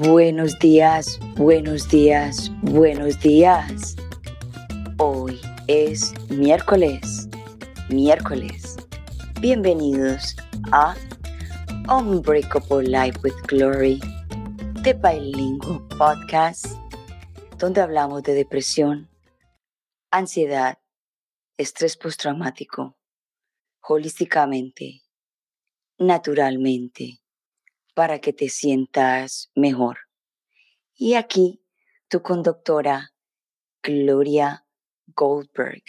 Buenos días, buenos días, buenos días. Hoy es miércoles, miércoles. Bienvenidos a Unbreakable Life with Glory, The Bilingual Podcast, donde hablamos de depresión, ansiedad, estrés postraumático, holísticamente, naturalmente para que te sientas mejor. Y aquí tu conductora, Gloria Goldberg.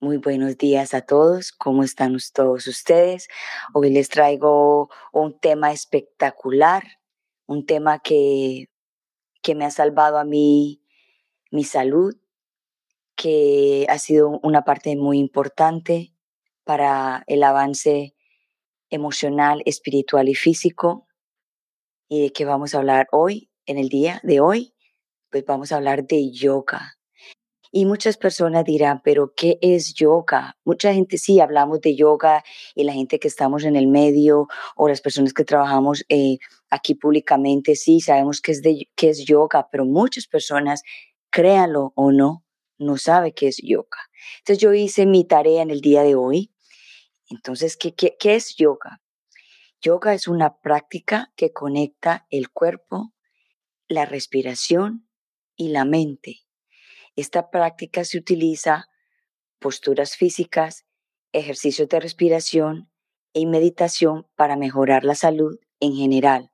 Muy buenos días a todos, ¿cómo están todos ustedes? Hoy les traigo un tema espectacular, un tema que, que me ha salvado a mí mi salud, que ha sido una parte muy importante para el avance emocional, espiritual y físico. ¿Y de qué vamos a hablar hoy, en el día de hoy? Pues vamos a hablar de yoga. Y muchas personas dirán, pero ¿qué es yoga? Mucha gente sí hablamos de yoga y la gente que estamos en el medio o las personas que trabajamos eh, aquí públicamente, sí sabemos qué es, de, qué es yoga, pero muchas personas, créanlo o no, no sabe qué es yoga. Entonces yo hice mi tarea en el día de hoy entonces, ¿qué, qué, es yoga? Yoga es una práctica que conecta el cuerpo, la respiración y la mente. Esta práctica se utiliza posturas físicas, ejercicios de respiración y meditación para mejorar la salud en general.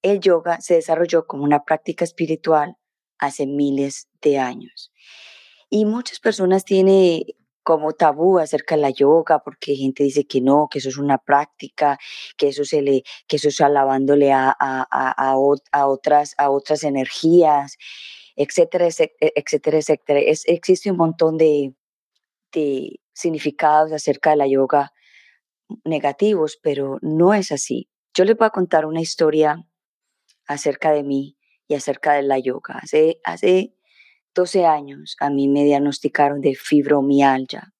El yoga se desarrolló como una práctica espiritual hace miles de años. Y muchas personas tienen como tabú acerca de la yoga, porque gente dice que no, que eso es una práctica, que eso se le, que eso es alabándole a, a, a, a otras, a otras energías, etcétera, etcétera, etcétera. Es, existe un montón de, de significados acerca de la yoga negativos, pero no es así. Yo les voy a contar una historia acerca de mí y acerca de la yoga. Hace, hace 12 años a mí me diagnosticaron de fibromialgia.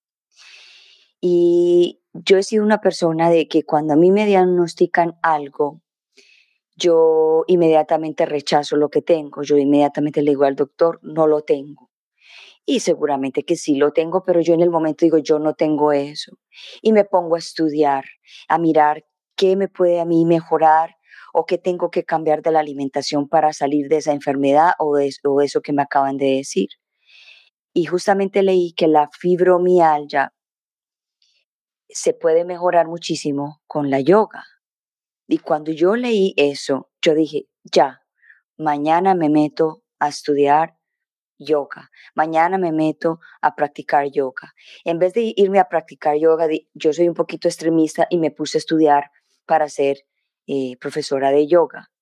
Y yo he sido una persona de que cuando a mí me diagnostican algo, yo inmediatamente rechazo lo que tengo, yo inmediatamente le digo al doctor, no lo tengo. Y seguramente que sí lo tengo, pero yo en el momento digo, yo no tengo eso. Y me pongo a estudiar, a mirar qué me puede a mí mejorar, o qué tengo que cambiar de la alimentación para salir de esa enfermedad o de, eso que me acaban de decir. Y justamente leí que la fibromialgia se puede mejorar muchísimo con la yoga. Y cuando yo leí eso, yo dije, ya, mañana me meto a estudiar yoga. Mañana me meto a practicar yoga. En vez de irme a practicar yoga, yo soy un poquito extremista y me puse a estudiar para ser eh, profesora de yoga.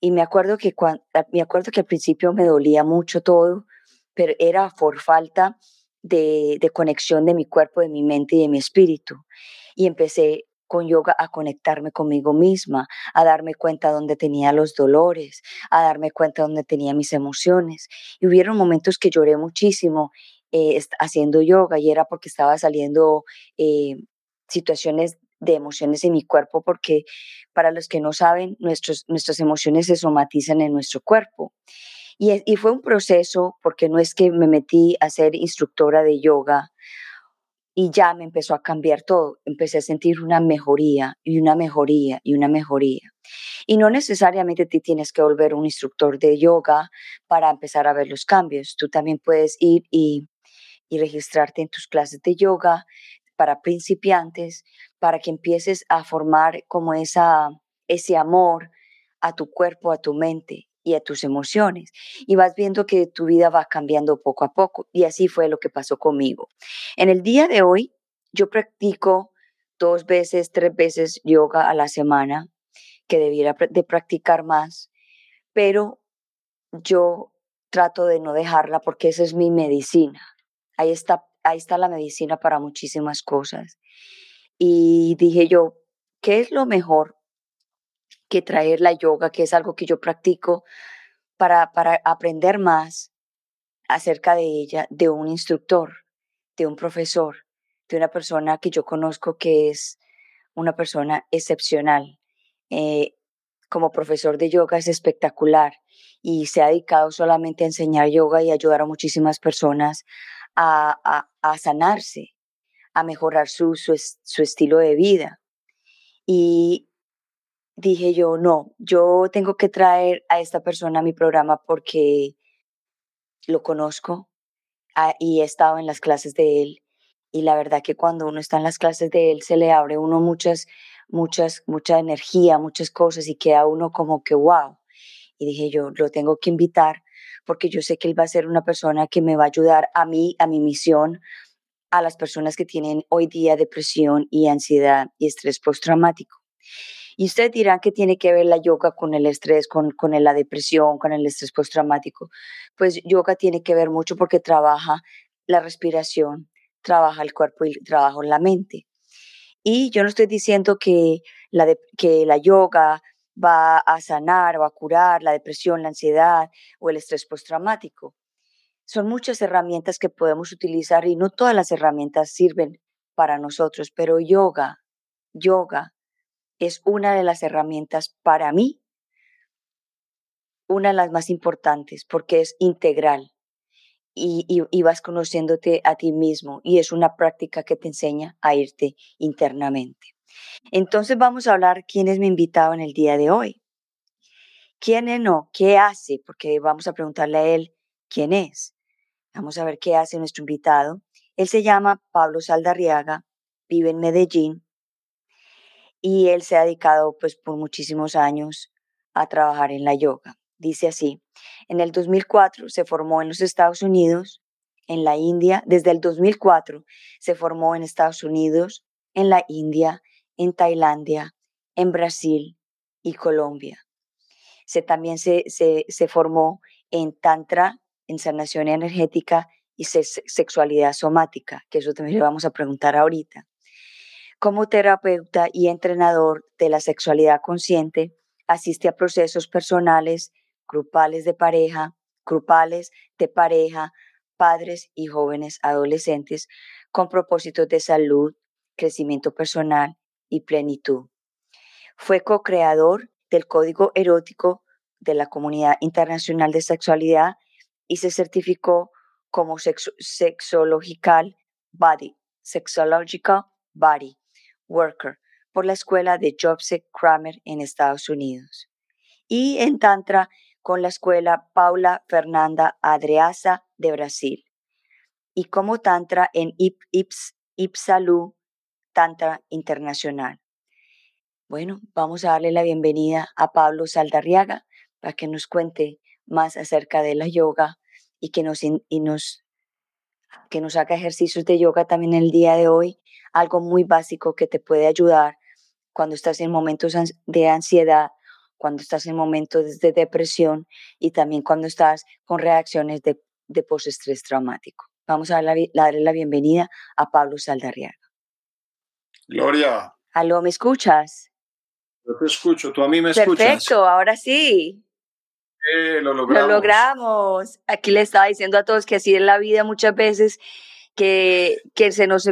Y me acuerdo, que cuando, me acuerdo que al principio me dolía mucho todo, pero era por falta de, de conexión de mi cuerpo, de mi mente y de mi espíritu. Y empecé con yoga a conectarme conmigo misma, a darme cuenta dónde tenía los dolores, a darme cuenta dónde tenía mis emociones. Y hubieron momentos que lloré muchísimo eh, haciendo yoga y era porque estaba saliendo eh, situaciones de emociones en mi cuerpo porque para los que no saben, nuestros, nuestras emociones se somatizan en nuestro cuerpo. Y, fue un proceso porque no es que me metí a ser instructora de yoga y ya me empezó a cambiar todo. Empecé a sentir una mejoría y una mejoría y una mejoría. Y no necesariamente te tienes que volver un instructor de yoga para empezar a ver los cambios. Tú también puedes ir y, y registrarte en tus clases de yoga para principiantes, para que empieces a formar como esa, ese amor a tu cuerpo, a tu mente y a tus emociones. Y vas viendo que tu vida va cambiando poco a poco. Y así fue lo que pasó conmigo. En el día de hoy, yo practico dos veces, tres veces yoga a la semana, que debiera de practicar más, pero yo trato de no dejarla porque esa es mi medicina. Ahí está ahí está la medicina para muchísimas cosas. Y dije yo, ¿qué es lo mejor que traer la yoga, que es algo que yo practico para, para aprender más acerca de ella, de un instructor, de un profesor, de una persona que yo conozco que es una persona excepcional. Eh, como profesor de yoga es espectacular y se ha dedicado solamente a enseñar yoga y ayudar a muchísimas personas a, sanarse, a mejorar su, su estilo de vida. Y dije yo, no, yo tengo que traer a esta persona a mi programa porque lo conozco ah, y he estado en las clases de él. Y la verdad que cuando uno está en las clases de él se le abre uno muchas, muchas, mucha energía, muchas cosas y queda uno como que wow. Y dije yo, lo tengo que invitar porque yo sé que él va a ser una persona que me va a ayudar a mí, a mi misión, a las personas que tienen hoy día depresión y ansiedad y estrés postraumático. Y ustedes dirán que tiene que ver la yoga con el estrés, con, con la depresión, con el estrés postraumático. Pues yoga tiene que ver mucho porque trabaja la respiración, trabaja el cuerpo y trabaja la mente. Y yo no estoy diciendo que la, que la yoga va a sanar o a curar la depresión, la ansiedad o el estrés postraumático. Son muchas herramientas que podemos utilizar y no todas las herramientas sirven para nosotros, pero yoga, yoga es una de las herramientas para mí, una de las más importantes porque es integral y, y, vas conociéndote a ti mismo y es una práctica que te enseña a irte internamente. Entonces vamos a hablar quién es mi invitado en el día de hoy. ¿Quién es no? ¿Qué hace? Porque vamos a preguntarle a él quién es. Vamos a ver qué hace nuestro invitado. Él se llama Pablo Saldarriaga, vive en Medellín y él se ha dedicado pues por muchísimos años a trabajar en la yoga. Dice así, en el 2004 se formó en los Estados Unidos, en la India, desde el 2004 se formó en Estados Unidos, en la India, en Tailandia, en Brasil y Colombia. Se, también se, se, se formó en Tantra, en sanación energética y sexualidad somática, que eso también le vamos a preguntar ahorita. Como terapeuta y entrenador de la sexualidad consciente, asiste a procesos personales, grupales de pareja, grupales de pareja, padres y jóvenes adolescentes con propósitos de salud, crecimiento personal y plenitud. Fue co-creador del Código Erótico de la Comunidad Internacional de Sexualidad y se certificó como Sexological Body, Sexological Body Worker por la escuela de Joseph Kramer en Estados Unidos. Y en Tantra con la escuela Paula Fernanda Adreasa de Brasil. Y como Tantra en Ips, Ipsalú Tantra Internacional. Bueno, vamos a darle la bienvenida a Pablo Saldarriaga para que nos cuente más acerca de la yoga y que nos, y nos, que nos haga ejercicios de yoga también el día de hoy, algo muy básico que te puede ayudar cuando estás en momentos de ansiedad, cuando estás en momentos de depresión y también cuando estás con reacciones de, de postestrés traumático. Vamos a darle la, bienvenida a Pablo Saldarriaga. Gloria. Aló, ¿me escuchas? Yo te escucho, tú a mí me escuchas. Perfecto, ahora sí. Eh, lo logramos. Lo logramos. Aquí le estaba diciendo a todos que así es la vida muchas veces, que, que, se nos,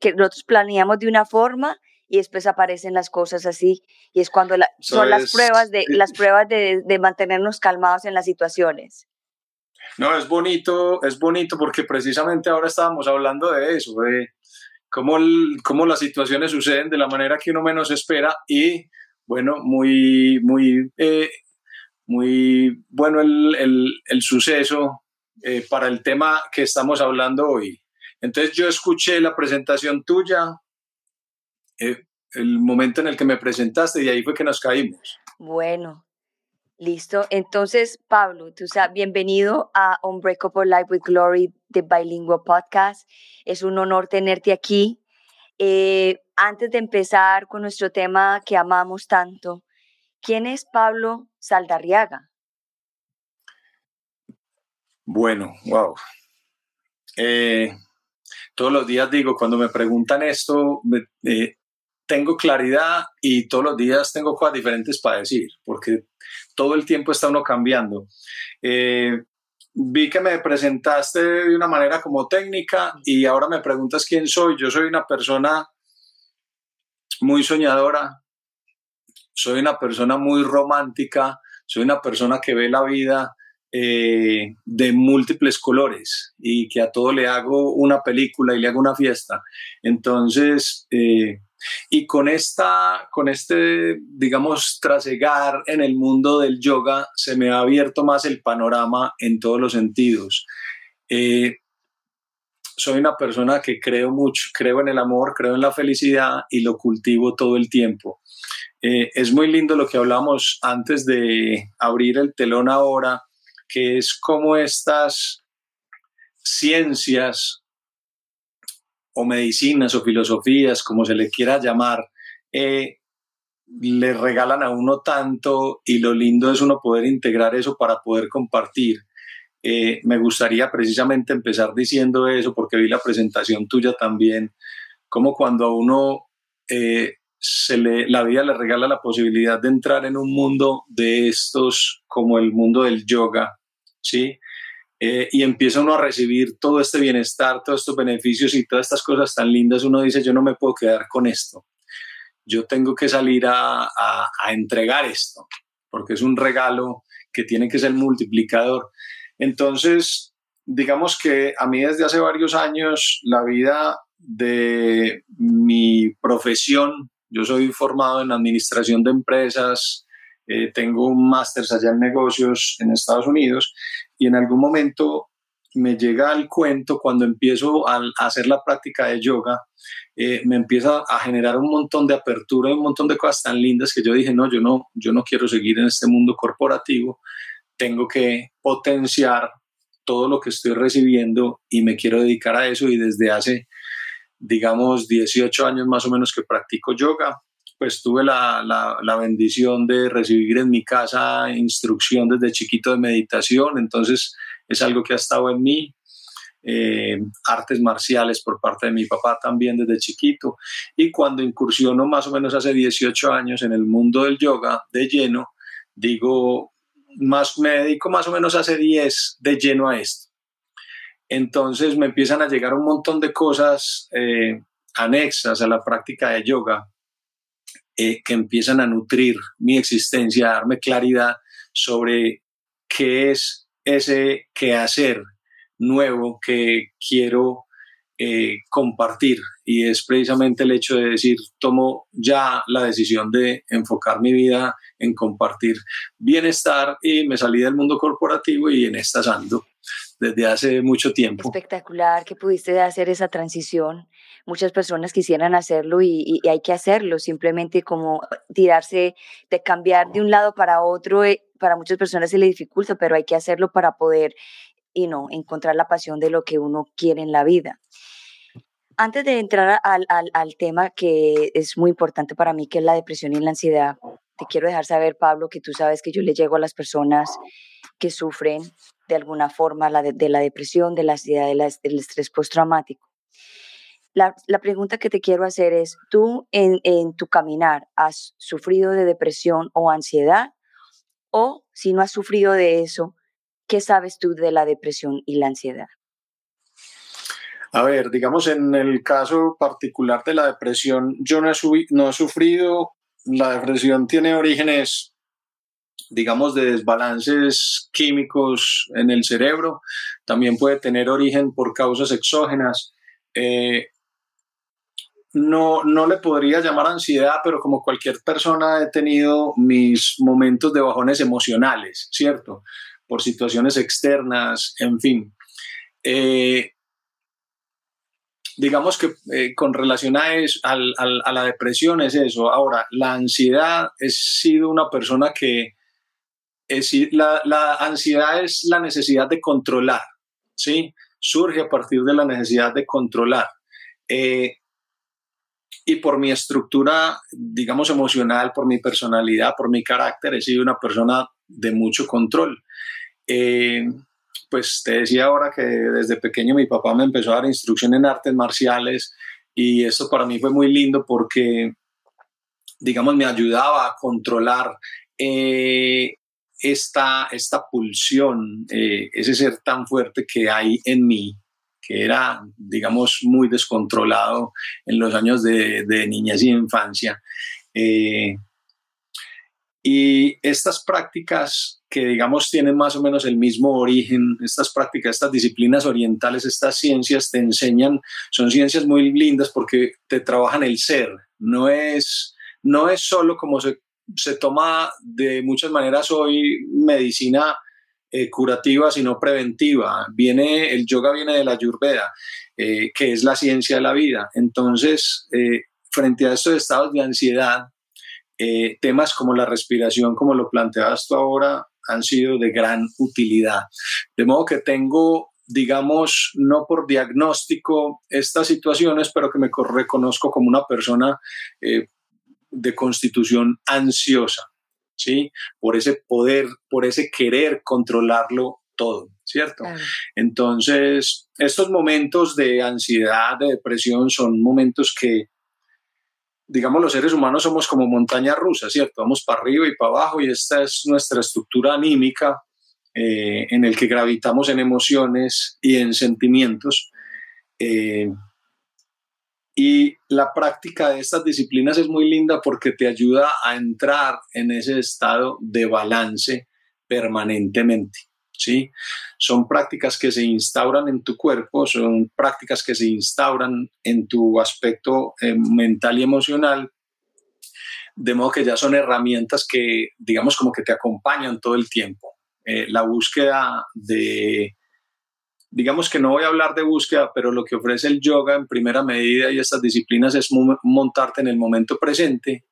que nosotros planeamos de una forma y después aparecen las cosas así y es cuando son las pruebas de las pruebas de, de, mantenernos calmados en las situaciones. No, es bonito, es bonito porque precisamente ahora estábamos hablando de eso, de cómo, cómo las situaciones suceden de la manera que uno menos espera y bueno, muy, muy, eh, muy bueno el, el, suceso eh, para el tema que estamos hablando hoy. Entonces yo escuché la presentación tuya, eh, el momento en el que me presentaste y ahí fue que nos caímos. Bueno, listo. Entonces, Pablo, tú sabes, bienvenido a Unbreakable Life with Glory de Podcast. Es un honor tenerte aquí. Eh, antes de empezar con nuestro tema que amamos tanto, ¿quién es Pablo Saldarriaga? Bueno, wow. Eh, todos los días digo, cuando me preguntan esto, eh, tengo claridad y todos los días tengo cosas diferentes para decir, porque todo el tiempo está uno cambiando. Vi que me presentaste de una manera como técnica y ahora me preguntas quién soy. Yo soy una persona muy soñadora, soy una persona muy romántica, soy una persona que ve la vida eh, de múltiples colores y que a todo le hago una película y le hago una fiesta. Entonces, eh, y con esta, con este, digamos, trasegar en el mundo del yoga, se me ha abierto más el panorama en todos los sentidos. Eh, soy una persona que creo mucho, creo en el amor, creo en la felicidad y lo cultivo todo el tiempo. Eh, es muy lindo lo que hablamos antes de abrir el telón ahora, que es como estas ciencias o medicinas o filosofías, como se le quiera llamar, eh, le regalan a uno tanto y lo lindo es uno poder integrar eso para poder compartir. Eh, me gustaría precisamente empezar diciendo eso porque vi la presentación tuya también, como cuando a uno eh, se le, la vida le regala la posibilidad de entrar en un mundo de estos como el mundo del yoga, ¿sí? Eh, y empieza uno a recibir todo este bienestar, todos estos beneficios y todas estas cosas tan lindas, uno dice, yo no me puedo quedar con esto, yo tengo que salir a, a, entregar esto, porque es un regalo que tiene que ser multiplicador. Entonces, digamos que a mí desde hace varios años la vida de mi profesión, yo soy formado en administración de empresas, eh, tengo un máster allá en negocios en Estados Unidos y en algún momento me llega el cuento cuando empiezo a, hacer la práctica de yoga, eh, me empieza a generar un montón de apertura y un montón de cosas tan lindas que yo dije, no, yo no, yo no quiero seguir en este mundo corporativo, tengo que potenciar todo lo que estoy recibiendo y me quiero dedicar a eso. Y desde hace, digamos, 18 años más o menos que practico yoga pues tuve la, la, bendición de recibir en mi casa instrucción desde chiquito de meditación, entonces es algo que ha estado en mí. Eh, artes marciales por parte de mi papá también desde chiquito y cuando incursiono más o menos hace 18 años en el mundo del yoga de lleno, digo, más, me dedico más o menos hace 10 de lleno a esto. Entonces me empiezan a llegar un montón de cosas eh, anexas a la práctica de yoga eh, que empiezan a nutrir mi existencia, a darme claridad sobre qué es ese quehacer nuevo que quiero eh, compartir. Y es precisamente el hecho de decir, tomo ya la decisión de enfocar mi vida en compartir bienestar y me salí del mundo corporativo y en esta ando desde hace mucho tiempo. Espectacular que pudiste hacer esa transición. Muchas personas quisieran hacerlo y, hay que hacerlo, simplemente como tirarse, de cambiar de un lado para otro, eh, para muchas personas se le dificulta, pero hay que hacerlo para poder y no encontrar la pasión de lo que uno quiere en la vida. Antes de entrar al, al, al tema que es muy importante para mí, que es la depresión y la ansiedad, te quiero dejar saber, Pablo, que tú sabes que yo le llego a las personas que sufren de alguna forma la de, la depresión, de la ansiedad, del estrés postraumático. La, la, pregunta que te quiero hacer es, ¿tú en, en, tu caminar has sufrido de depresión o ansiedad? O si no has sufrido de eso, ¿qué sabes tú de la depresión y la ansiedad? A ver, digamos en el caso particular de la depresión, yo no he, no he sufrido, la depresión tiene orígenes digamos, de desbalances químicos en el cerebro. También puede tener origen por causas exógenas. Eh, no, no le podría llamar ansiedad, pero como cualquier persona he tenido mis momentos de bajones emocionales, ¿cierto? Por situaciones externas, en fin. Eh, digamos que eh, con relación a, eso, a la depresión es eso. Ahora, la ansiedad, he sido una persona que la, ansiedad es la necesidad de controlar, ¿sí? Surge a partir de la necesidad de controlar. Eh, y por mi estructura, digamos, emocional, por mi personalidad, por mi carácter, he sido una persona de mucho control. Eh, pues te decía ahora que desde pequeño mi papá me empezó a dar instrucción en artes marciales y esto para mí fue muy lindo porque, digamos, me ayudaba a controlar eh, esta, esta pulsión, eh, ese ser tan fuerte que hay en mí, que era, digamos, muy descontrolado en los años de, niñez y infancia, eh, Y estas prácticas que, digamos, tienen más o menos el mismo origen, estas prácticas, estas disciplinas orientales, estas ciencias te enseñan, son ciencias muy lindas porque te trabajan el ser, no es, no es solo como se, se toma de muchas maneras hoy medicina eh, curativa, sino preventiva. Viene, el yoga viene de la Ayurveda, eh, que es la ciencia de la vida. Entonces, eh, frente a estos estados de ansiedad, eh, temas como la respiración, como lo planteabas tú ahora, han sido de gran utilidad. De modo que tengo, digamos, no por diagnóstico estas situaciones, pero que me reconozco como una persona de constitución ansiosa, ¿sí? Por ese poder, por ese querer controlarlo todo, ¿cierto? Entonces, estos momentos de ansiedad, de depresión, son momentos que digamos, los seres humanos somos como montaña rusa, ¿cierto? Vamos para arriba y para abajo y esta es nuestra estructura anímica eh, en el que gravitamos en emociones y en sentimientos. Eh, y la práctica de estas disciplinas es muy linda porque te ayuda a entrar en ese estado de balance permanentemente. ¿sí? Son prácticas que se instauran en tu cuerpo, son prácticas que se instauran en tu aspecto eh, mental y emocional, de modo que ya son herramientas que, digamos, como que te acompañan todo el tiempo. Eh, la búsqueda de, digamos que no voy a hablar de búsqueda, pero lo que ofrece el yoga en primera medida y estas disciplinas es montarte en el momento presente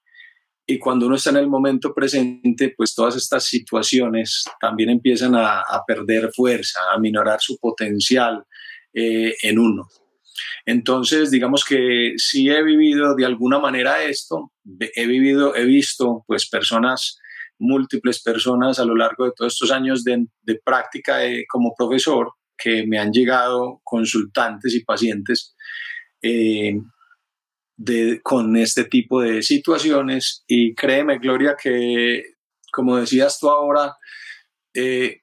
y cuando uno está en el momento presente, pues todas estas situaciones también empiezan a, perder fuerza, a minorar su potencial eh, en uno. Entonces, digamos que sí he vivido de alguna manera esto, he vivido, he visto pues personas, múltiples personas a lo largo de todos estos años de, práctica como profesor que me han llegado consultantes y pacientes eh, con este tipo de situaciones y créeme, Gloria, que como decías tú ahora, eh,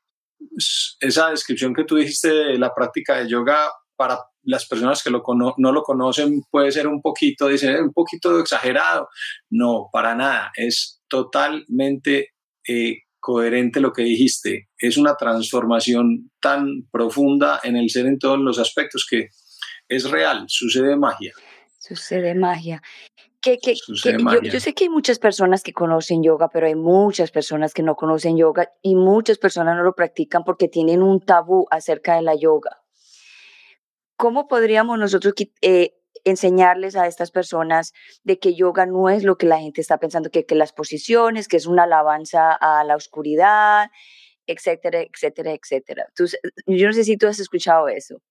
esa descripción que tú dijiste de la práctica de yoga para las personas que no lo conocen puede ser un poquito, dice, un poquito exagerado. No, para nada, es totalmente eh, coherente lo que dijiste. Es una transformación tan profunda en el ser en todos los aspectos que es real, sucede magia. Sucede magia. Que, que, Yo, sé que hay muchas personas que conocen yoga, pero hay muchas personas que no conocen yoga y muchas personas no lo practican porque tienen un tabú acerca de la yoga. ¿Cómo podríamos nosotros eh, enseñarles a estas personas de que yoga no es lo que la gente está pensando, que, que las posiciones, que es una alabanza a la oscuridad, etcétera, etcétera, etcétera? yo no sé si tú has escuchado eso.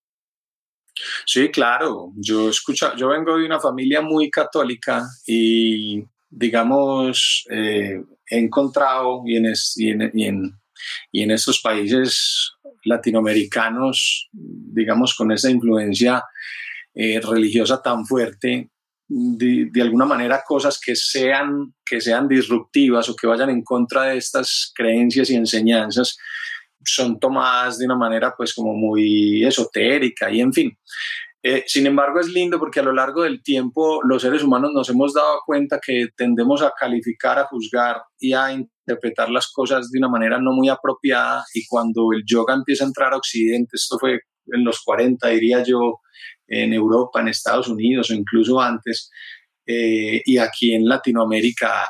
Sí, claro. Yo escucho, yo vengo de una familia muy católica y, digamos, eh, he encontrado y en, y, en, estos países latinoamericanos, digamos, con esa influencia eh, religiosa tan fuerte, de, alguna manera cosas que sean, que sean disruptivas o que vayan en contra de estas creencias y enseñanzas, son tomadas de una manera pues como muy esotérica y en fin. Eh, sin embargo, es lindo porque a lo largo del tiempo los seres humanos nos hemos dado cuenta que tendemos a calificar, a juzgar y a interpretar las cosas de una manera no muy apropiada y cuando el yoga empieza a entrar a Occidente, esto fue en los 40, diría yo, en Europa, en Estados Unidos o incluso antes, eh, y aquí en Latinoamérica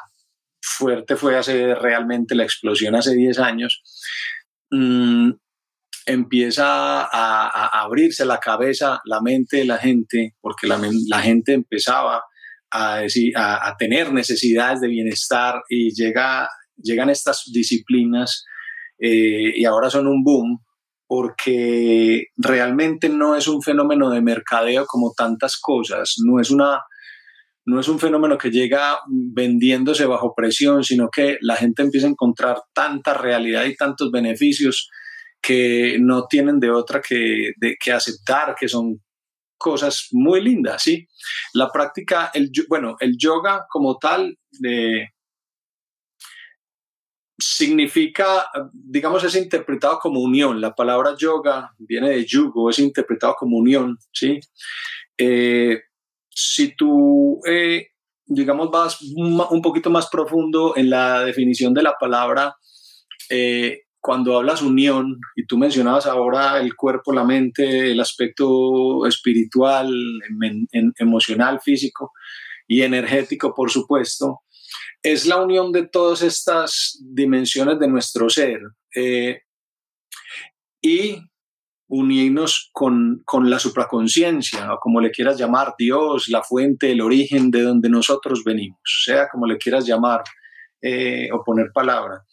fuerte fue hace realmente la explosión hace 10 años, Mm, empieza a, abrirse la cabeza, la mente de la gente, porque la, gente empezaba a, decir, a, tener necesidades de bienestar y llega, llegan estas disciplinas eh, y ahora son un boom porque realmente no es un fenómeno de mercadeo como tantas cosas, no es una no es un fenómeno que llega vendiéndose bajo presión, sino que la gente empieza a encontrar tanta realidad y tantos beneficios que no tienen de otra que, que aceptar, que son cosas muy lindas, ¿sí? La práctica, el, bueno, el yoga como tal eh, significa, digamos, es interpretado como unión. La palabra yoga viene de yugo, es interpretado como unión, ¿sí? Eh, si tú eh, digamos, vas un poquito más profundo en la definición de la palabra, eh, cuando hablas unión, y tú mencionabas ahora el cuerpo, la mente, el aspecto espiritual, emocional, físico y energético, por supuesto, es la unión de todas estas dimensiones de nuestro ser. Eh, y unirnos con, con la supraconciencia, o como le quieras llamar, Dios, la fuente, el origen de donde nosotros venimos, sea como le quieras llamar eh, o poner palabra.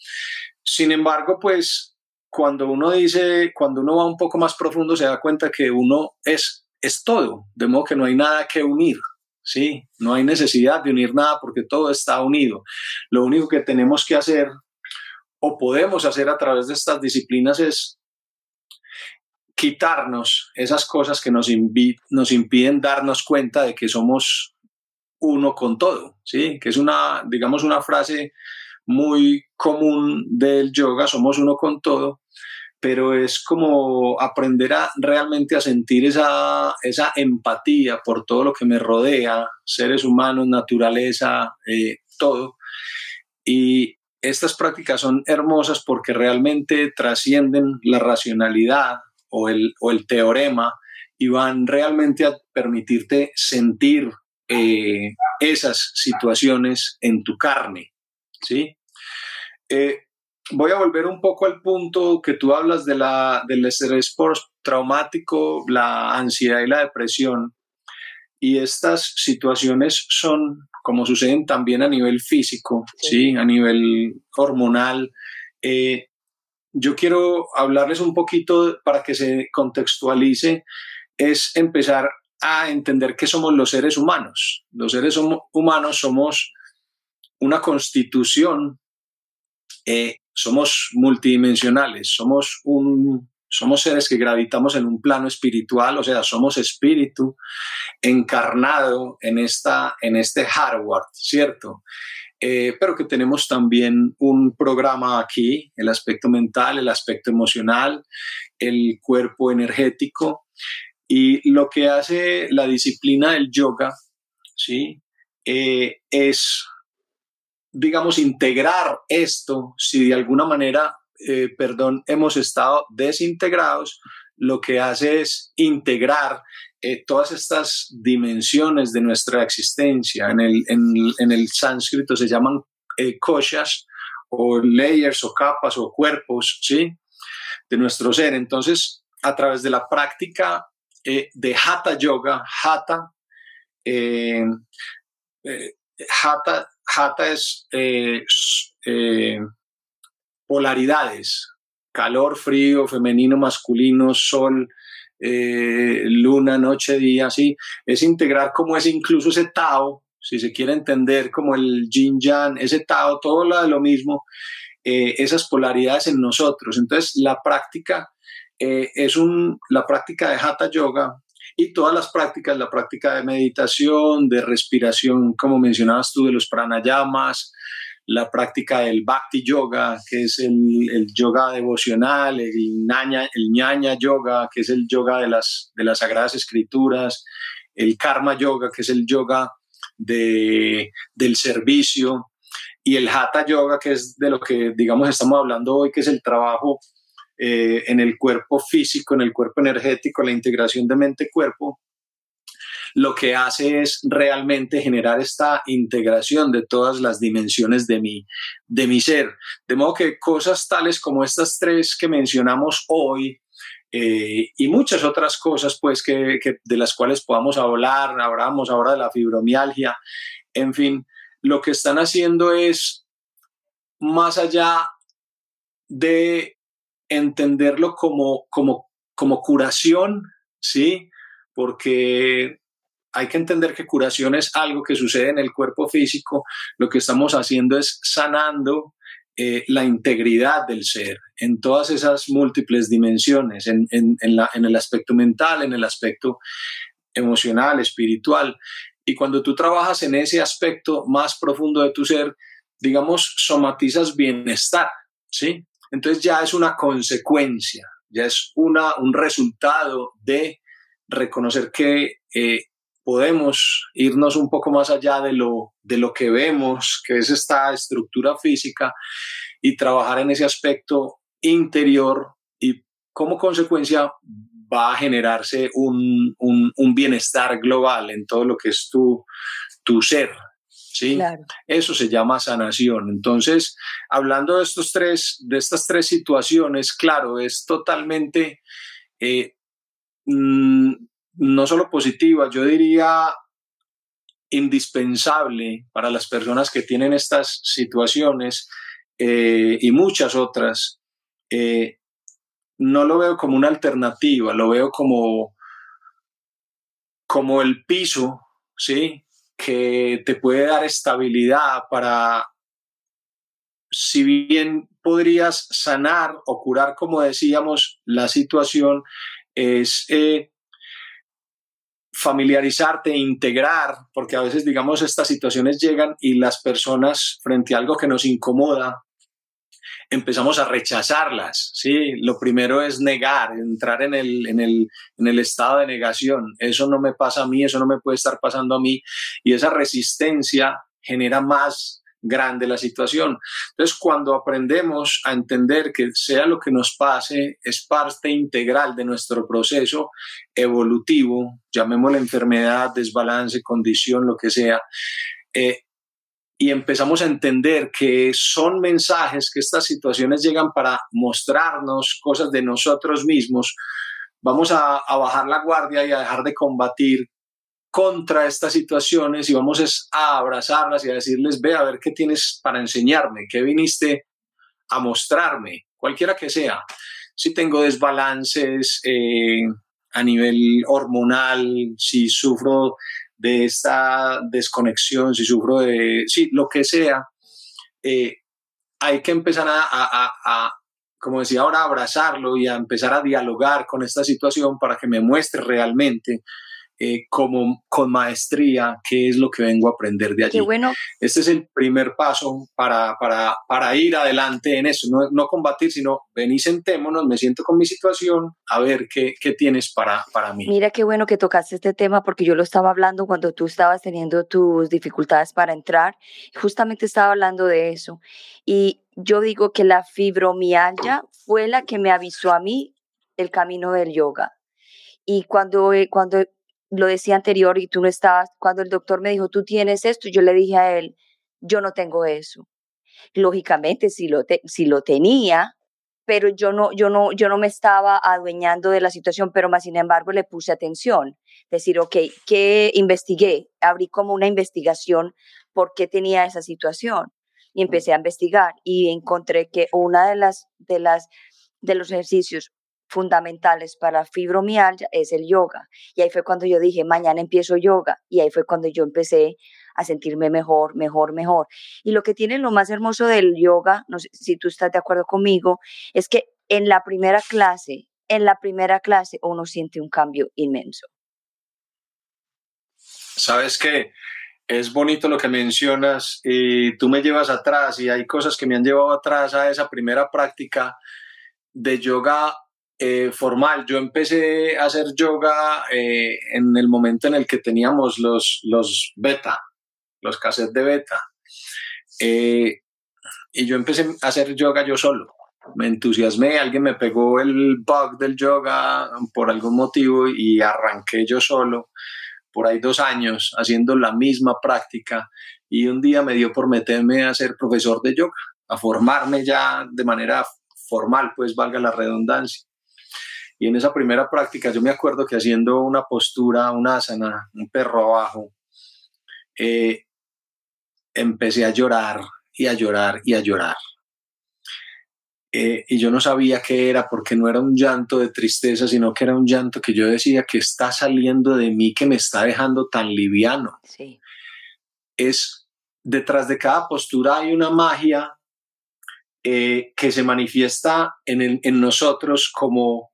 Sin embargo, pues cuando uno dice, cuando uno va un poco más profundo, se da cuenta que uno es, es todo, de modo que no hay nada que unir. ¿Sí? No hay necesidad de unir nada porque todo está unido. Lo único que tenemos que hacer o podemos hacer a través de estas disciplinas es quitarnos esas cosas que nos, nos impiden darnos cuenta de que somos uno con todo, ¿sí? Que es una, digamos, una frase muy común del yoga, somos uno con todo, pero es como aprender a realmente a sentir esa, esa empatía por todo lo que me rodea, seres humanos, naturaleza, eh, todo. Y estas prácticas son hermosas porque realmente trascienden la racionalidad, o el, o el teorema y van realmente a permitirte sentir eh, esas situaciones en tu carne. ¿sí? Eh, voy a volver un poco al punto que tú hablas de la, del estrés traumático, la ansiedad y la depresión. Y estas situaciones son, como suceden también a nivel físico, ¿sí? a nivel hormonal, eh, yo quiero hablarles un poquito para que se contextualice, es empezar a entender que somos los seres humanos. Los seres humanos somos una constitución, eh, somos multidimensionales, somos, un, somos seres que gravitamos en un plano espiritual, o sea, somos espíritu encarnado en, esta, en este hardware, ¿cierto? Eh, pero que tenemos también un programa aquí, el aspecto mental, el aspecto emocional, el cuerpo energético. Y lo que hace la disciplina del yoga, ¿sí? Eh, es, digamos, integrar esto, si de alguna manera, eh, perdón, hemos estado desintegrados, lo que hace es integrar eh, todas estas dimensiones de nuestra existencia. En el, en, el sánscrito se llaman eh, koshas o layers o capas o cuerpos, ¿sí? De nuestro ser. Entonces, a través de la práctica de Hatha Yoga, Hatha, Hatha, hatha es polaridades, calor, frío, femenino, masculino, sol, eh, luna, noche, día, sí, es integrar como es incluso ese Tao, si se quiere entender como el Yin Yang, ese Tao, todo lo lo mismo, eh, esas polaridades en nosotros. Entonces, la práctica eh, es un, la práctica de Hatha Yoga y todas las prácticas, la práctica de meditación, de respiración, como mencionabas tú, de los pranayamas, la práctica del bhakti yoga, que es el, yoga devocional, el ñaña, el yoga, que es el yoga de las, de las sagradas escrituras, el karma yoga, que es el yoga de, del servicio, y el hatha yoga, que es de lo que, digamos, estamos hablando hoy, que es el trabajo eh, en el cuerpo físico, en el cuerpo energético, la integración de mente-cuerpo lo que hace es realmente generar esta integración de todas las dimensiones de mi, de mi ser. De modo que cosas tales como estas tres que mencionamos hoy, eh, y muchas otras cosas pues que, de las cuales podamos hablar, hablamos ahora de la fibromialgia, en fin, lo que están haciendo es más allá de entenderlo como, como, como curación, ¿sí? Porque hay que entender que curación es algo que sucede en el cuerpo físico. Lo que estamos haciendo es sanando eh, la integridad del ser en todas esas múltiples dimensiones, en, el aspecto mental, en el aspecto emocional, espiritual. Y cuando tú trabajas en ese aspecto más profundo de tu ser, digamos, somatizas bienestar, ¿sí? Entonces ya es una consecuencia, ya es una, un resultado de reconocer que eh, podemos irnos un poco más allá de lo, de lo que vemos, que es esta estructura física, y trabajar en ese aspecto interior y como consecuencia va a generarse un, bienestar global en todo lo que es tu, tu ser. ¿Sí? Eso se llama sanación. Entonces, hablando de, estos tres, de estas tres situaciones, claro, es totalmente eh, mm, no solo positiva, yo diría indispensable para las personas que tienen estas situaciones eh, y muchas otras, eh, no lo veo como una alternativa, lo veo como, como el piso, ¿sí? Que te puede dar estabilidad para, si bien podrías sanar o curar, como decíamos, la situación, es eh, familiarizarte, integrar, porque a veces, digamos, estas situaciones llegan y las personas frente a algo que nos incomoda, empezamos a rechazarlas, ¿sí? Lo primero es negar, entrar en el, en, el, en el estado de negación. Eso no me pasa a mí, eso no me puede estar pasando a mí. Y esa resistencia genera más grande la situación. Entonces, cuando aprendemos a entender que sea lo que nos pase, es parte integral de nuestro proceso evolutivo, llamémosle enfermedad, desbalance, condición, lo que sea, eh, y empezamos a entender que son mensajes que estas situaciones llegan para mostrarnos cosas de nosotros mismos, vamos a, bajar la guardia y a dejar de combatir contra estas situaciones y vamos a abrazarlas y a decirles, ve a ver qué tienes para enseñarme, qué viniste a mostrarme, cualquiera que sea. Si tengo desbalances eh, a nivel hormonal, si sufro de esta desconexión, si sufro de, sí, lo que sea, eh, hay que empezar a, a, a, como decía ahora, abrazarlo y a empezar a dialogar con esta situación para que me muestre realmente eh, como con maestría qué es lo que vengo a aprender de allí. bueno. Este es el primer paso para, para, para ir adelante en eso, no, no, combatir, sino ven y sentémonos, me siento con mi situación, a ver qué, qué tienes para, para mí. Mira qué bueno que tocaste este tema porque yo lo estaba hablando cuando tú estabas teniendo tus dificultades para entrar, justamente estaba hablando de eso. Y yo digo que la fibromialgia fue la que me avisó a mí el camino del yoga. Y cuando, cuando lo decía anterior y tú no estabas, cuando el doctor me dijo, tú tienes esto, yo le dije a él, yo no tengo eso. Lógicamente, si lo, si lo tenía, pero yo no, yo, no, yo no me estaba adueñando de la situación, pero más sin embargo le puse atención. Decir, ok, ¿qué investigué? Abrí como una investigación por qué tenía esa situación. Y empecé a investigar y encontré que una de las, de las, de los ejercicios fundamentales para fibromialgia es el yoga. Y ahí fue cuando yo dije, mañana empiezo yoga. Y ahí fue cuando yo empecé a sentirme mejor, mejor, mejor. Y lo que tiene lo más hermoso del yoga, no sé si tú estás de acuerdo conmigo, es que en la primera clase, en la primera clase uno siente un cambio inmenso. Sabes que es bonito lo que mencionas y tú me llevas atrás y hay cosas que me han llevado atrás a esa primera práctica de yoga eh, formal. Yo empecé a hacer yoga eh, en el momento en el que teníamos los, los beta, los cassettes de beta. Eh, y yo empecé a hacer yoga yo solo. Me entusiasmé, alguien me pegó el bug del yoga por algún motivo y arranqué yo solo por ahí dos años haciendo la misma práctica y un día me dio por meterme a ser profesor de yoga, a formarme ya de manera formal, pues valga la redundancia. Y en esa primera práctica yo me acuerdo que haciendo una postura, una asana, un perro abajo, eh, empecé a llorar y a llorar y a llorar. Eh, y yo no sabía qué era porque no era un llanto de tristeza, sino que era un llanto que yo decía que está saliendo de mí, que me está dejando tan liviano. Sí. Es detrás de cada postura hay una magia eh, que se manifiesta en, en nosotros como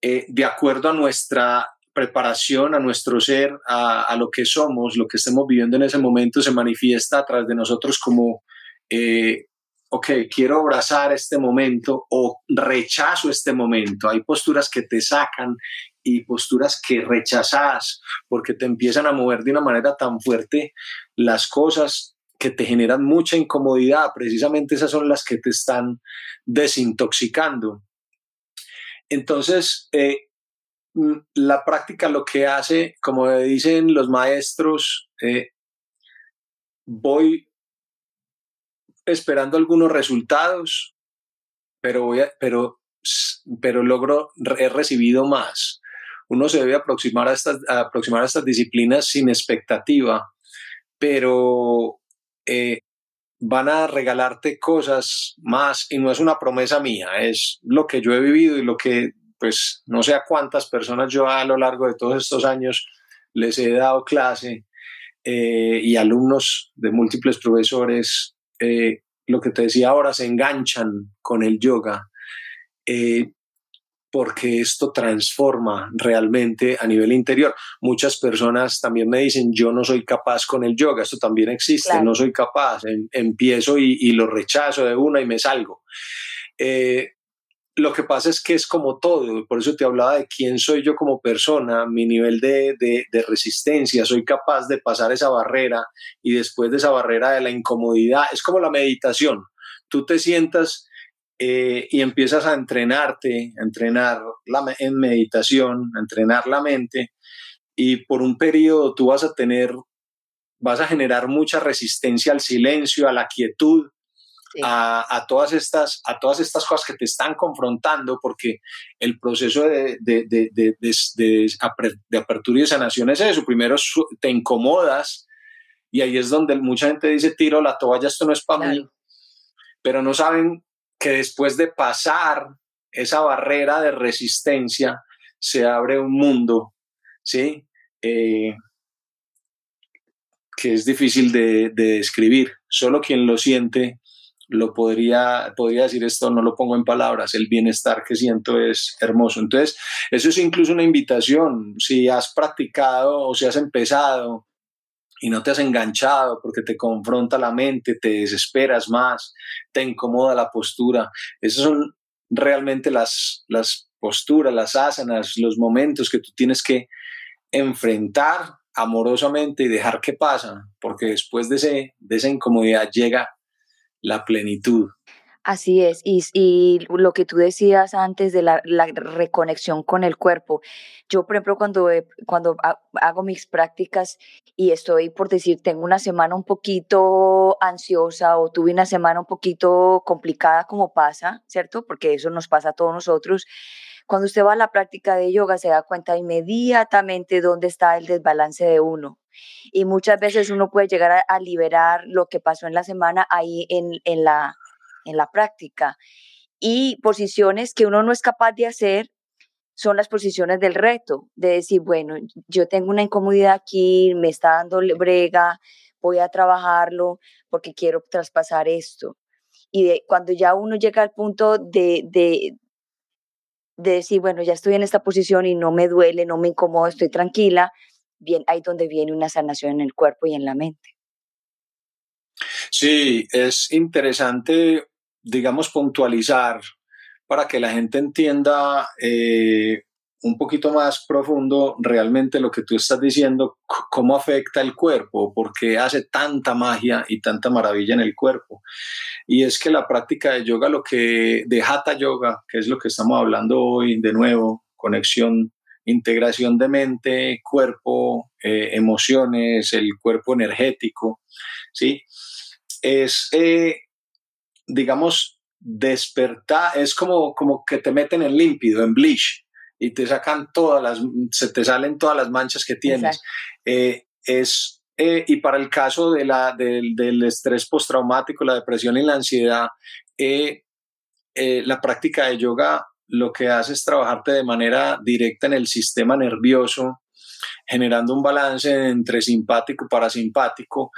eh, de acuerdo a nuestra preparación, a nuestro ser, a, lo que somos, lo que estemos viviendo en ese momento, se manifiesta atrás de nosotros como, eh, ok, quiero abrazar este momento o rechazo este momento. Hay posturas que te sacan y posturas que rechazas porque te empiezan a mover de una manera tan fuerte las cosas que te generan mucha incomodidad, precisamente esas son las que te están desintoxicando. Entonces, eh, mm, la práctica lo que hace, como dicen los maestros, eh, voy esperando algunos resultados, pero, voy pero, pero logro, he recibido más. Uno se debe aproximar a, estas, aproximar a estas disciplinas sin expectativa, pero eh, van a regalarte cosas más y no es una promesa mía, es lo que yo he vivido y lo que, pues, no sé a cuántas personas yo a lo largo de todos estos años les he dado clase eh, y alumnos de múltiples profesores, eh, lo que te decía ahora, se enganchan con el yoga. Eh, porque esto transforma realmente a nivel interior. Muchas personas también me dicen, yo no soy capaz con el yoga, esto también existe, no soy capaz, em, empiezo y, lo rechazo de una y me salgo. Eh, lo que pasa es que es como todo, por eso te hablaba de quién soy yo como persona, mi nivel de, de, resistencia, soy capaz de pasar esa barrera y después de esa barrera de la incomodidad, es como la meditación, tú te sientas eh, y empiezas a entrenarte, a entrenar la, en meditación, a entrenar la mente y por un periodo tú vas a tener, vas a generar mucha resistencia al silencio, a la quietud, a, todas estas, a todas estas cosas que te están confrontando, porque el proceso de, de, de, de apertura y de sanación es eso. Primero te incomodas y ahí es donde mucha gente dice, tiro la toalla, esto no es para mí, pero no saben que después de pasar esa barrera de resistencia, se abre un mundo, ¿sí? Eh, que es difícil de, describir. Solo quien lo siente lo podría, podría decir esto, no lo pongo en palabras, el bienestar que siento es hermoso. Entonces, eso es incluso una invitación. Si has practicado o si has empezado y no te has enganchado porque te confronta la mente, te desesperas más, te incomoda la postura. Esas son realmente las, las posturas, las asanas, los momentos que tú tienes que enfrentar amorosamente y dejar que pasa, porque después de, ese, de esa incomodidad llega la plenitud. Así es, y, lo que tú decías antes de la, reconexión con el cuerpo. Yo, por ejemplo, cuando, cuando hago mis prácticas y estoy, por decir, tengo una semana un poquito ansiosa o tuve una semana un poquito complicada, como pasa, ¿cierto? Porque eso nos pasa a todos nosotros. Cuando usted va a la práctica de yoga, se da cuenta inmediatamente dónde está el desbalance de uno. Y muchas veces uno puede llegar a, liberar lo que pasó en la semana ahí en, en la en la práctica. Y posiciones que uno no es capaz de hacer son las posiciones del reto, de decir, bueno, yo tengo una incomodidad aquí, me está dando brega, voy a trabajarlo porque quiero traspasar esto. Y cuando ya uno llega al punto de, de, de decir, bueno, ya estoy en esta posición y no me duele, no me incomoda, estoy tranquila, bien, ahí donde viene una sanación en el cuerpo y en la mente. Sí, es interesante digamos, puntualizar para que la gente entienda eh, un poquito más profundo realmente lo que tú estás diciendo, cómo afecta el cuerpo, por qué hace tanta magia y tanta maravilla en el cuerpo. Y es que la práctica de yoga, lo que de hatha yoga, que es lo que estamos hablando hoy, de nuevo, conexión, integración de mente, cuerpo, eh, emociones, el cuerpo energético, ¿sí? Es eh, digamos, despertar, es como, como que te meten en límpido, en bleach, y te sacan todas las, se te salen todas las manchas que tienes. Eh, es, eh, y para el caso de la, del, del estrés postraumático, la depresión y la ansiedad, eh, la práctica de yoga lo que hace es trabajarte de manera directa en el sistema nervioso, generando un balance entre simpático y parasimpático,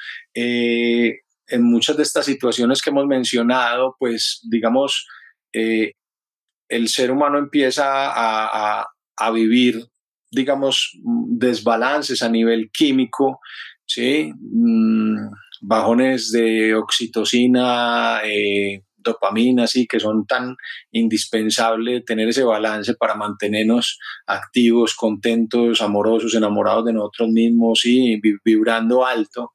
en muchas de estas situaciones que hemos mencionado, pues digamos, eh, el ser humano empieza a, vivir, digamos, desbalances a nivel químico, ¿sí? Mm, bajones de oxitocina, eh, dopamina, sí, que son tan indispensables tener ese balance para mantenernos activos, contentos, amorosos, enamorados de nosotros mismos y vibrando alto.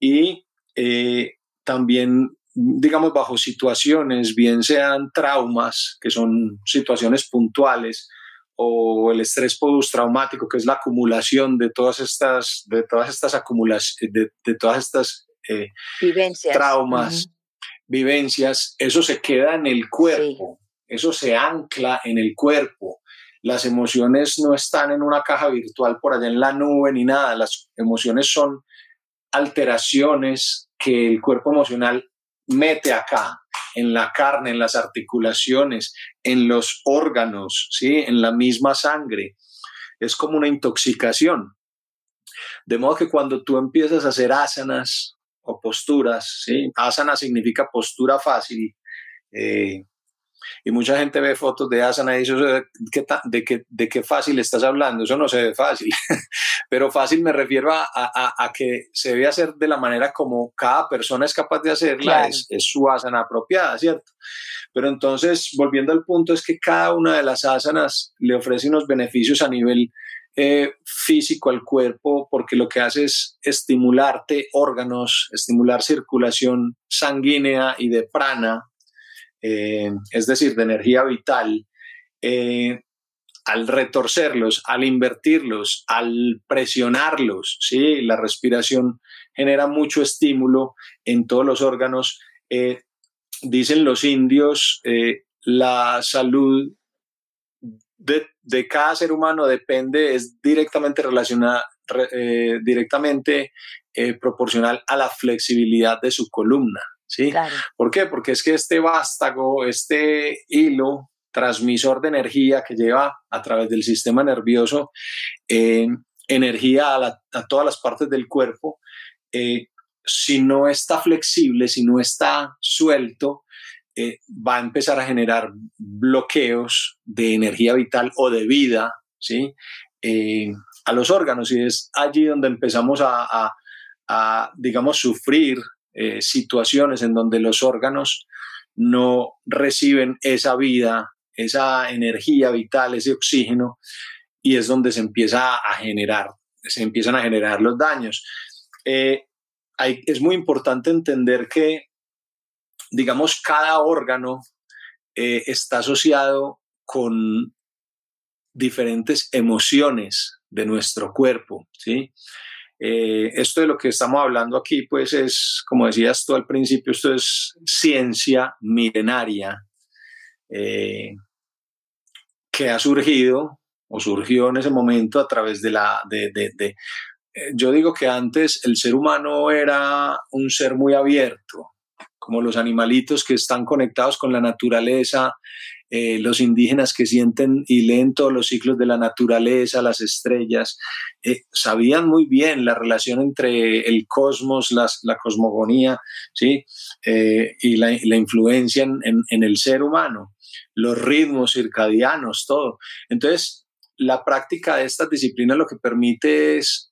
Y eh, también digamos, bajo situaciones, bien sean traumas, que son situaciones puntuales, o el estrés postraumático, que es la acumulación de todas estas, de todas estas acumulaciones, de, todas estas eh, vivencias. traumas, vivencias, eso se queda en el cuerpo, eso se ancla en el cuerpo. Las emociones no están en una caja virtual por allá en la nube ni nada, las emociones son alteraciones que el cuerpo emocional mete acá, en la carne, en las articulaciones, en los órganos, ¿sí? en la misma sangre. Es como una intoxicación. De modo que cuando tú empiezas a hacer asanas o posturas, ¿sí? asana significa postura fácil, eh, y mucha gente ve fotos de asana y dice, ¿de qué, de, qué, ¿de qué fácil estás hablando? Eso no se ve fácil, pero fácil me refiero a, a, a, que se debe hacer de la manera como cada persona es capaz de hacerla, es, es, su asana apropiada, ¿cierto? Pero entonces, volviendo al punto, es que cada una de las asanas le ofrece unos beneficios a nivel eh, físico al cuerpo porque lo que hace es estimularte órganos, estimular circulación sanguínea y de prana, eh, es decir, de energía vital, eh, al retorcerlos, al invertirlos, al presionarlos, ¿sí? la respiración genera mucho estímulo en todos los órganos. Eh, dicen los indios, la salud de, cada ser humano depende, es directamente relacionada, directamente proporcional a la flexibilidad de su columna. ¿Sí? ¿Por qué? Porque es que este vástago, este hilo transmisor de energía que lleva a través del sistema nervioso eh, energía a, todas las partes del cuerpo, eh, si no está flexible, si no está suelto, eh, va a empezar a generar bloqueos de energía vital o de vida, ¿sí? a los órganos y es allí donde empezamos a, a digamos, sufrir eh, situaciones en donde los órganos no reciben esa vida, esa energía vital, ese oxígeno, y es donde se empieza a generar, se empiezan a generar los daños. Eh, es muy importante entender que, digamos, cada órgano eh, está asociado con diferentes emociones de nuestro cuerpo, ¿sí? Eh, esto de lo que estamos hablando aquí, pues es, como decías tú al principio, esto es ciencia milenaria eh, que ha surgido o surgió en ese momento a través de la... De, de, eh, yo digo que antes el ser humano era un ser muy abierto, como los animalitos que están conectados con la naturaleza, eh, los indígenas que sienten y leen todos los ciclos de la naturaleza, las estrellas, eh, sabían muy bien la relación entre el cosmos, la cosmogonía, ¿sí? Eh, y, la, influencia en, el ser humano, los ritmos circadianos, todo. Entonces, la práctica de estas disciplinas lo que permite es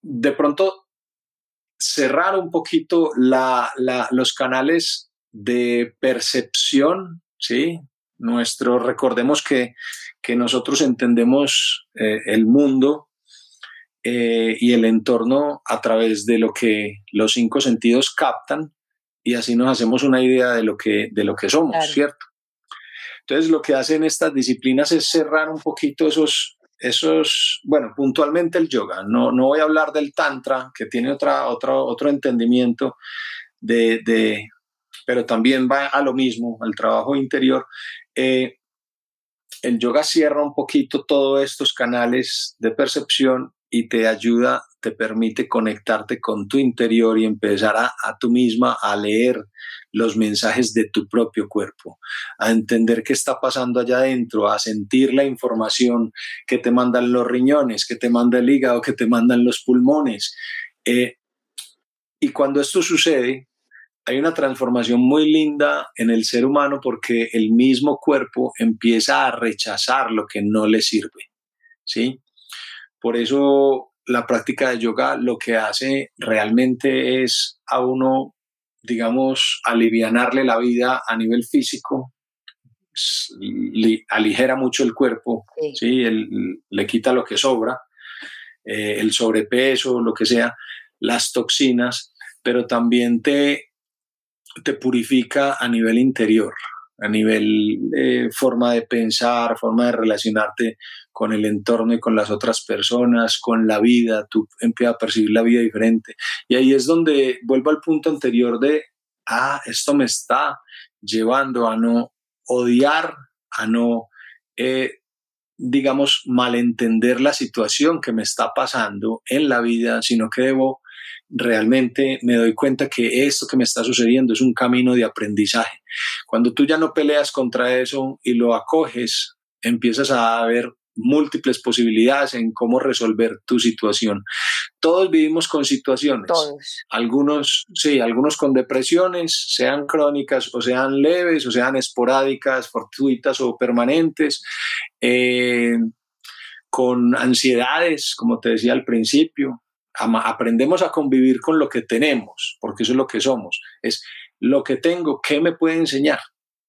de pronto cerrar un poquito los canales de percepción, ¿sí? Nuestro, recordemos que, que nosotros entendemos eh, el mundo eh, y el entorno a través de lo que los cinco sentidos captan y así nos hacemos una idea de lo que, de lo que somos, ¿cierto? Entonces lo que hacen estas disciplinas es cerrar un poquito esos, esos, bueno, puntualmente el yoga. No, no voy a hablar del tantra, que tiene otra, otra, otro entendimiento de, de, pero también va a lo mismo, al trabajo interior. Eh, el yoga cierra un poquito todos estos canales de percepción y te ayuda, te permite conectarte con tu interior y empezar a, a tú misma a leer los mensajes de tu propio cuerpo, a entender qué está pasando allá adentro, a sentir la información que te mandan los riñones, que te manda el hígado, que te mandan los pulmones. Eh, y cuando esto sucede, hay una transformación muy linda en el ser humano porque el mismo cuerpo empieza a rechazar lo que no le sirve, ¿sí? Por eso la práctica de yoga lo que hace realmente es a uno digamos, alivianarle la vida a nivel físico, aligera mucho el cuerpo, sí. le quita lo que sobra, eh, el sobrepeso, lo que sea, las toxinas, pero también te, te purifica a nivel interior, a nivel de forma de pensar, forma de relacionarte con el entorno y con las otras personas, con la vida, tú empiezas a percibir la vida diferente. Y ahí es donde vuelvo al punto anterior de, ah, esto me está llevando a no odiar, a no, eh, digamos, malentender la situación que me está pasando en la vida, sino que debo realmente me doy cuenta que esto que me está sucediendo es un camino de aprendizaje. Cuando tú ya no peleas contra eso y lo acoges, empiezas a ver múltiples posibilidades en cómo resolver tu situación. Todos vivimos con situaciones. Todos. Algunos, sí, algunos con depresiones, sean crónicas o sean leves o sean esporádicas, fortuitas o permanentes. Eh, con ansiedades, como te decía al principio, aprendemos a convivir con lo que tenemos, porque eso es lo que somos. Es lo que tengo, ¿qué me puede enseñar?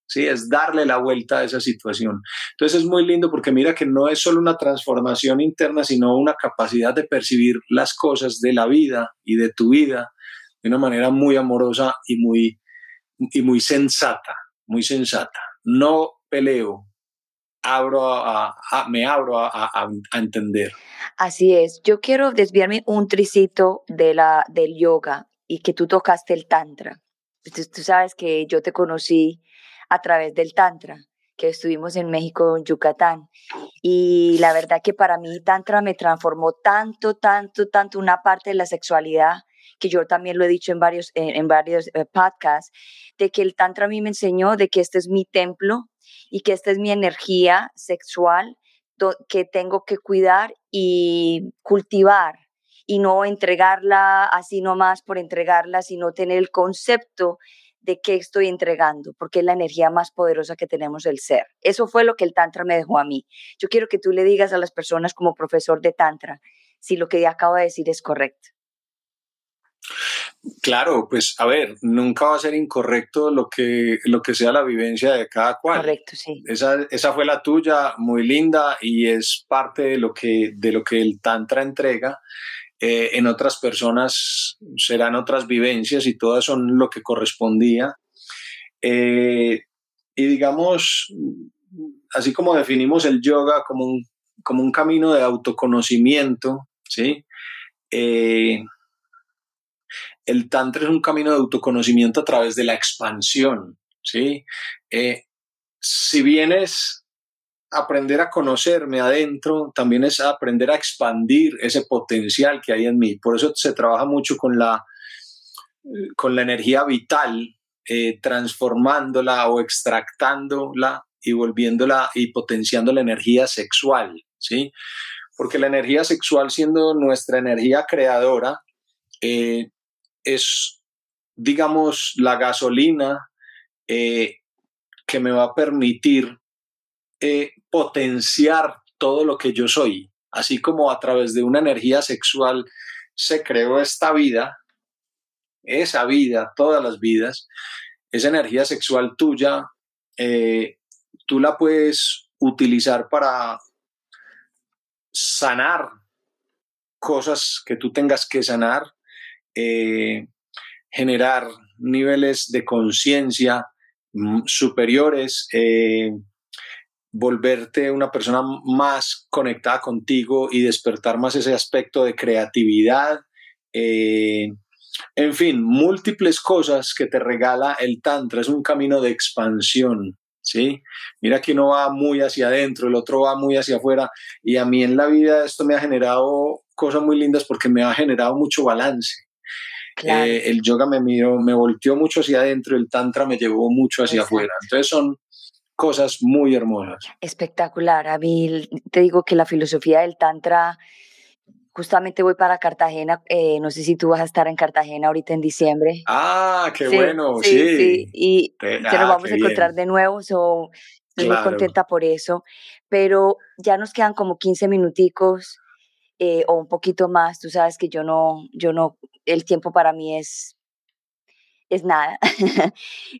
¿sí? Es darle la vuelta a esa situación. Entonces es muy lindo porque mira que no es solo una transformación interna, sino una capacidad de percibir las cosas de la vida y de tu vida de una manera muy amorosa y muy, y muy sensata, muy sensata. No peleo, me abro a, entender. Así es. Yo quiero desviarme un tricito de la, del yoga y que tú tocaste el tantra. tú sabes que yo te conocí a través del Tantra, que estuvimos en México, en Yucatán. Y la verdad que para mí Tantra me transformó tanto, tanto, tanto una parte de la sexualidad que yo también lo he dicho en varios, en, varios eh, podcasts, de que el Tantra a mí me enseñó de que este es mi templo y que esta es mi energía sexual que tengo que cuidar y cultivar y no entregarla así nomás por entregarla, sino tener el concepto de qué estoy entregando, porque es la energía más poderosa que tenemos el ser. Eso fue lo que el Tantra me dejó a mí. Yo quiero que tú le digas a las personas como profesor de Tantra si lo que acabo de decir es correcto. Claro, pues a ver, nunca va a ser incorrecto lo que, lo que sea la vivencia de cada cual. Correcto, sí. Esa, esa fue la tuya, muy linda, y es parte de lo que, de lo que el Tantra entrega. Eh, en otras personas serán otras vivencias y todas son lo que correspondía. Eh, y digamos, así como definimos el yoga como un, como un camino de autoconocimiento, ¿sí? Eh, el tantra es un camino de autoconocimiento a través de la expansión, ¿sí? si vienes aprender a conocerme adentro, también es aprender a expandir ese potencial que hay en mí. Por eso se trabaja mucho con la, con la energía vital, eh, transformándola o extractándola y volviéndola y potenciando la energía sexual, ¿sí? Porque la energía sexual, siendo nuestra energía creadora, eh, es, digamos, la gasolina eh, que me va a permitir potenciar todo lo que yo soy, así como a través de una energía sexual se creó esta vida, esa vida, todas las vidas, esa energía sexual tuya, eh, tú la puedes utilizar para sanar cosas que tú tengas que sanar, eh, generar niveles de conciencia mm, superiores, eh, volverte una persona más conectada contigo y despertar más ese aspecto de creatividad. Eh, en fin, múltiples cosas que te regala el Tantra. Es un camino de expansión. ¿sí? Mira que uno va muy hacia adentro, el otro va muy hacia afuera. Y a mí en la vida esto me ha generado cosas muy lindas porque me ha generado mucho balance. Eh, el yoga me miró, me volteó mucho hacia adentro, el tantra me llevó mucho hacia afuera. Entonces son cosas muy hermosas. Espectacular. A mí te digo que la filosofía del Tantra, justamente voy para Cartagena, eh, no sé si tú vas a estar en Cartagena ahorita en diciembre. Ah, qué bueno, sí. sí. Y nos ah, vamos a encontrar de nuevo, so, estoy muy contenta por eso. Pero ya nos quedan como 15 minuticos eh, o un poquito más. Tú sabes que yo no, yo no, el tiempo para mí es es nada.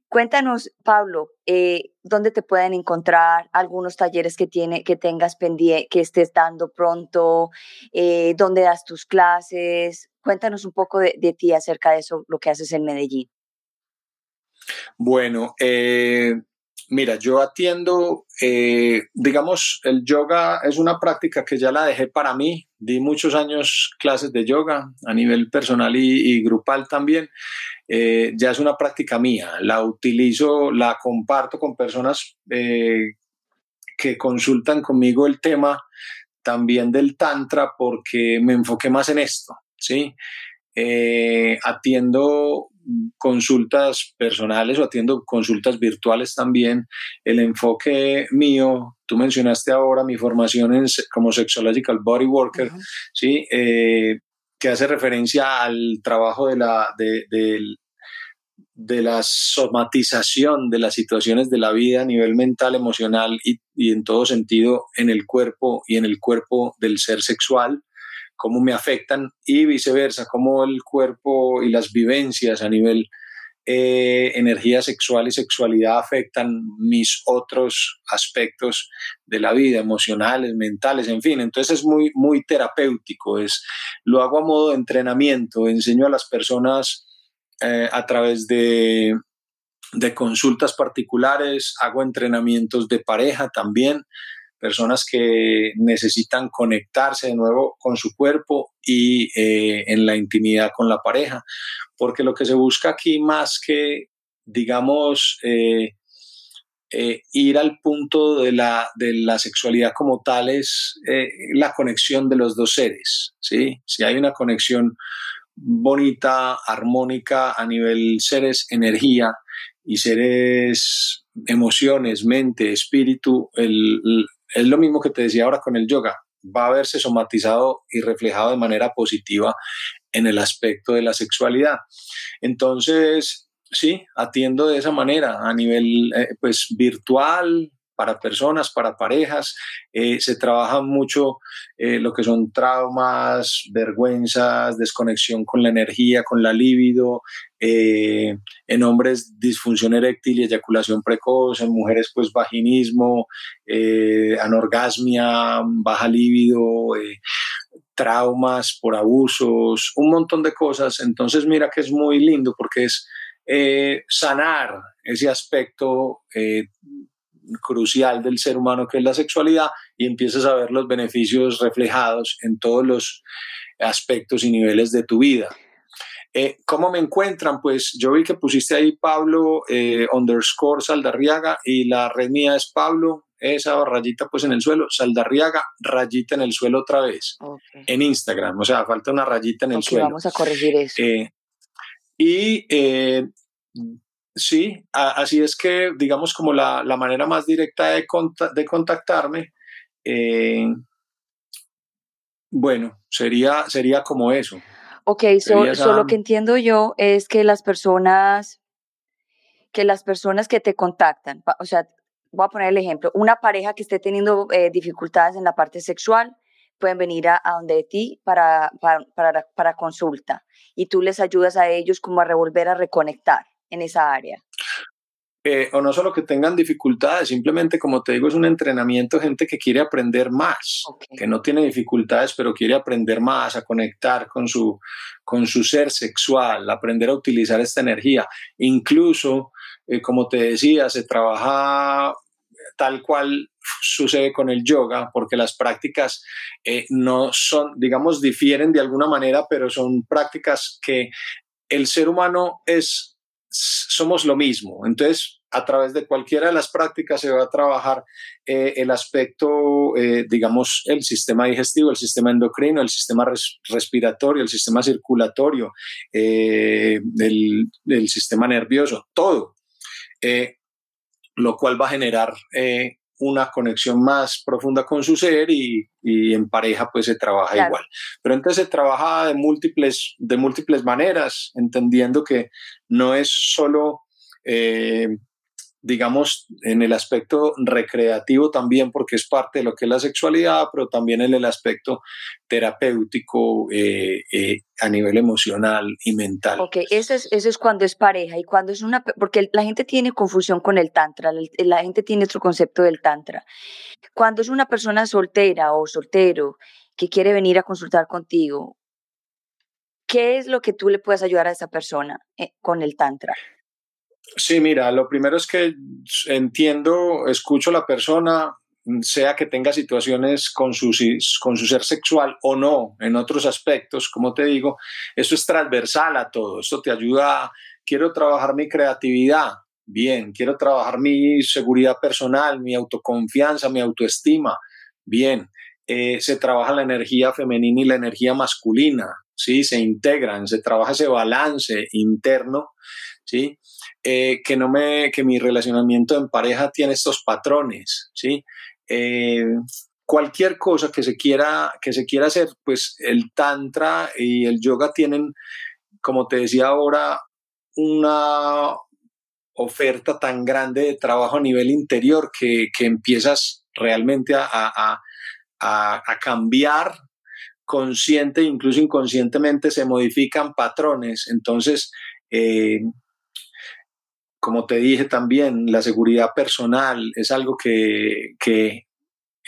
Cuéntanos, Pablo, eh, dónde te pueden encontrar, algunos talleres que, tiene, que tengas pendiente, que estés dando pronto, eh, dónde das tus clases. Cuéntanos un poco de, de, ti acerca de eso, lo que haces en Medellín. Bueno, eh, Mira, yo atiendo, eh, digamos, el yoga es una práctica que ya la dejé para mí. Di muchos años clases de yoga a nivel personal y, grupal también. Eh, ya es una práctica mía. La utilizo, la comparto con personas eh, que consultan conmigo el tema también del tantra porque me enfoqué más en esto. ¿sí? atiendo consultas personales o atiendo consultas virtuales también. El enfoque mío, tú mencionaste ahora mi formación en, como Sexological Body Worker, ¿sí? Eh, que hace referencia al trabajo de la, de, de, la somatización de las situaciones de la vida a nivel mental, emocional y, y en todo sentido en el cuerpo y en el cuerpo del ser sexual cómo me afectan y viceversa, cómo el cuerpo y las vivencias a nivel eh, energía sexual y sexualidad afectan mis otros aspectos de la vida, emocionales, mentales, en fin. Entonces es muy, muy terapéutico, es, lo hago a modo de entrenamiento, enseño a las personas eh, a través de, de consultas particulares, hago entrenamientos de pareja también, personas que necesitan conectarse de nuevo con su cuerpo y eh, en la intimidad con la pareja, porque lo que se busca aquí más que, digamos, eh, eh, ir al punto de la, de la sexualidad como tal es la conexión de los dos seres, ¿sí? Si hay una conexión bonita, armónica a nivel seres, energía y seres emociones, mente, espíritu, el, es lo mismo que te decía ahora con el yoga, va a verse somatizado y reflejado de manera positiva en el aspecto de la sexualidad. Entonces, sí, atiendo de esa manera a nivel eh, pues virtual, para personas, para parejas. Eh, se trabaja mucho eh, lo que son traumas, vergüenzas, desconexión con la energía, con la libido. Eh, en hombres, disfunción eréctil y eyaculación precoz. En mujeres, pues vaginismo, anorgasmia, baja libido. traumas por abusos, un montón de cosas. Entonces, mira que es muy lindo porque es sanar ese aspecto crucial del ser humano que es la sexualidad y empiezas a ver los beneficios reflejados en todos los aspectos y niveles de tu vida. Eh, ¿Cómo me encuentran? Pues yo vi que pusiste ahí Pablo eh, underscore Saldarriaga y la red mía es Pablo, esa rayita pues en el suelo, Saldarriaga, rayita en el suelo otra vez, en Instagram, o sea, falta una rayita en el suelo. Vamos a corregir eso. Eh, y Sí, así es que, digamos, como la, manera más directa de, de contactarme, bueno, sería, sería como eso. Ok, solo lo que entiendo yo es que las personas, que las personas que te contactan, o sea, voy a poner el ejemplo, una pareja que esté teniendo eh, dificultades en la parte sexual, pueden venir a, donde de ti para, para, para consulta y tú les ayudas a ellos como a revolver, a reconectar en esa área? Eh, o no solo que tengan dificultades, simplemente como te digo, es un entrenamiento, gente que quiere aprender más, que no tiene dificultades, pero quiere aprender más, a conectar con su, con su ser sexual, aprender a utilizar esta energía. Incluso, eh, como te decía, se trabaja tal cual sucede con el yoga, porque las prácticas eh, no son, digamos, difieren de alguna manera, pero son prácticas que el ser humano es somos lo mismo. Entonces, a través de cualquiera de las prácticas se va a trabajar eh, el aspecto, eh, digamos, el sistema digestivo, el sistema endocrino, el sistema respiratorio, el sistema circulatorio, eh, el, sistema nervioso, todo, lo cual va a generar una conexión más profunda con su ser y, en pareja pues se trabaja igual. Pero entonces se trabaja de múltiples, de múltiples maneras, entendiendo que no es solo, eh, digamos, en el aspecto recreativo también, porque es parte de lo que es la sexualidad, pero también en el aspecto terapéutico eh, eh, a nivel emocional y mental. Ok, eso es, eso es cuando es pareja y cuando es una, porque la gente tiene confusión con el tantra, la, gente tiene otro concepto del tantra. Cuando es una persona soltera o soltero que quiere venir a consultar contigo, ¿qué es lo que tú le puedes ayudar a esa persona eh, con el tantra? Sí, mira, lo primero es que entiendo, escucho a la persona, sea que tenga situaciones con su, con su ser sexual o no, en otros aspectos, como te digo, eso es transversal a todo, esto te ayuda, quiero trabajar mi creatividad, bien, quiero trabajar mi seguridad personal, mi autoconfianza, mi autoestima, bien, eh, se trabaja la energía femenina y la energía masculina, ¿sí? Se integran, se trabaja ese balance interno, ¿sí? Eh, que, no me, que mi relacionamiento en pareja tiene estos patrones, ¿sí? Eh, cualquier cosa que se, quiera, que se quiera hacer, pues el tantra y el yoga tienen, como te decía ahora, una oferta tan grande de trabajo a nivel interior que, empiezas realmente a, cambiar consciente, incluso inconscientemente se modifican patrones. Entonces, eh, como te dije también, la seguridad personal es algo que,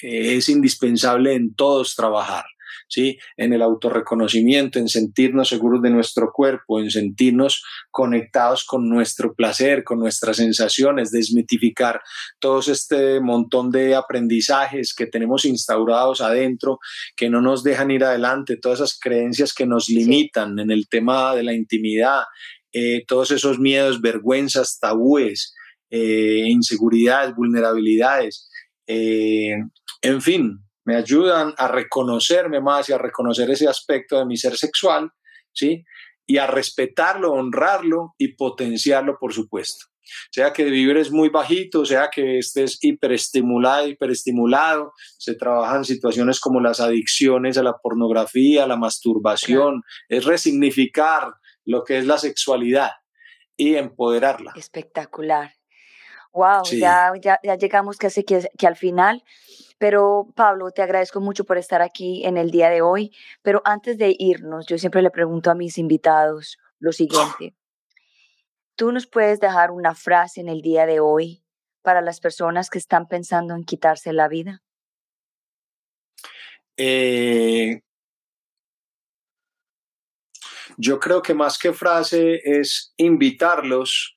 es indispensable en todos trabajar. ¿Sí? En el autorreconocimiento, en sentirnos seguros de nuestro cuerpo, en sentirnos conectados con nuestro placer, con nuestras sensaciones, desmitificar todo este montón de aprendizajes que tenemos instaurados adentro, que no nos dejan ir adelante, todas esas creencias que nos limitan en el tema de la intimidad, eh, todos esos miedos, vergüenzas, tabúes, eh, inseguridades, vulnerabilidades, eh, en fin, me ayudan a reconocerme más y a reconocer ese aspecto de mi ser sexual, ¿sí? Y a respetarlo, honrarlo y potenciarlo, por supuesto. Sea que vivir es muy bajito, sea que estés hiperestimulado, hiperestimulado, se trabajan situaciones como las adicciones a la pornografía, a la masturbación, es resignificar lo que es la sexualidad y empoderarla. Espectacular. Wow, ya, ya, llegamos casi que, que al final. Pero Pablo, te agradezco mucho por estar aquí en el día de hoy. Pero antes de irnos, yo siempre le pregunto a mis invitados lo siguiente. ¿Tú nos puedes dejar una frase en el día de hoy para las personas que están pensando en quitarse la vida? Eh, yo creo que más que frase es invitarlos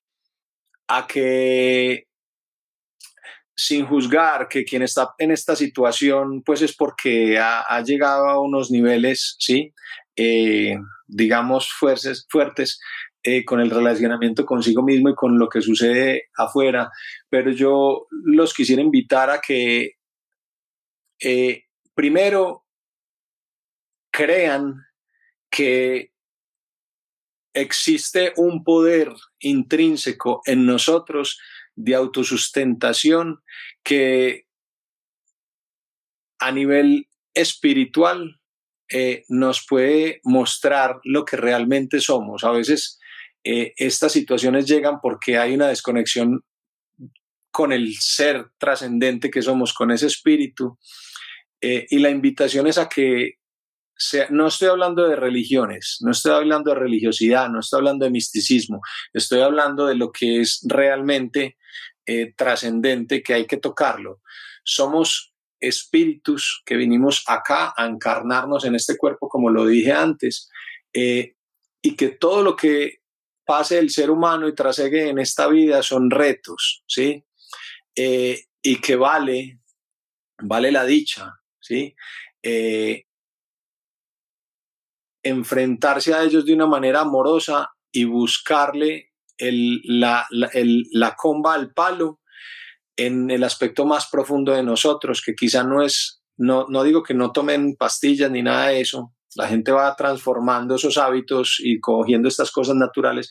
a que sin juzgar que quien está en esta situación pues es porque ha, llegado a unos niveles, ¿sí? Eh, digamos, fuertes, fuertes eh, con el relacionamiento consigo mismo y con lo que sucede afuera, pero yo los quisiera invitar a que eh, primero crean que existe un poder intrínseco en nosotros de autosustentación que a nivel espiritual eh, nos puede mostrar lo que realmente somos. A veces eh, estas situaciones llegan porque hay una desconexión con el ser trascendente que somos, con ese espíritu. Eh, y la invitación es a que no estoy hablando de religiones, no estoy hablando de religiosidad, no estoy hablando de misticismo, estoy hablando de lo que es realmente eh, trascendente que hay que tocarlo. Somos espíritus que vinimos acá a encarnarnos en este cuerpo, como lo dije antes, eh, y que todo lo que pase el ser humano y trasegue en esta vida son retos, ¿sí? Eh, y que vale, vale la dicha, ¿sí? Enfrentarse a ellos de una manera amorosa y buscarle el, la, la, comba al palo en el aspecto más profundo de nosotros, que quizá no es, no, no digo que no tomen pastillas ni nada de eso, la gente va transformando esos hábitos y cogiendo estas cosas naturales,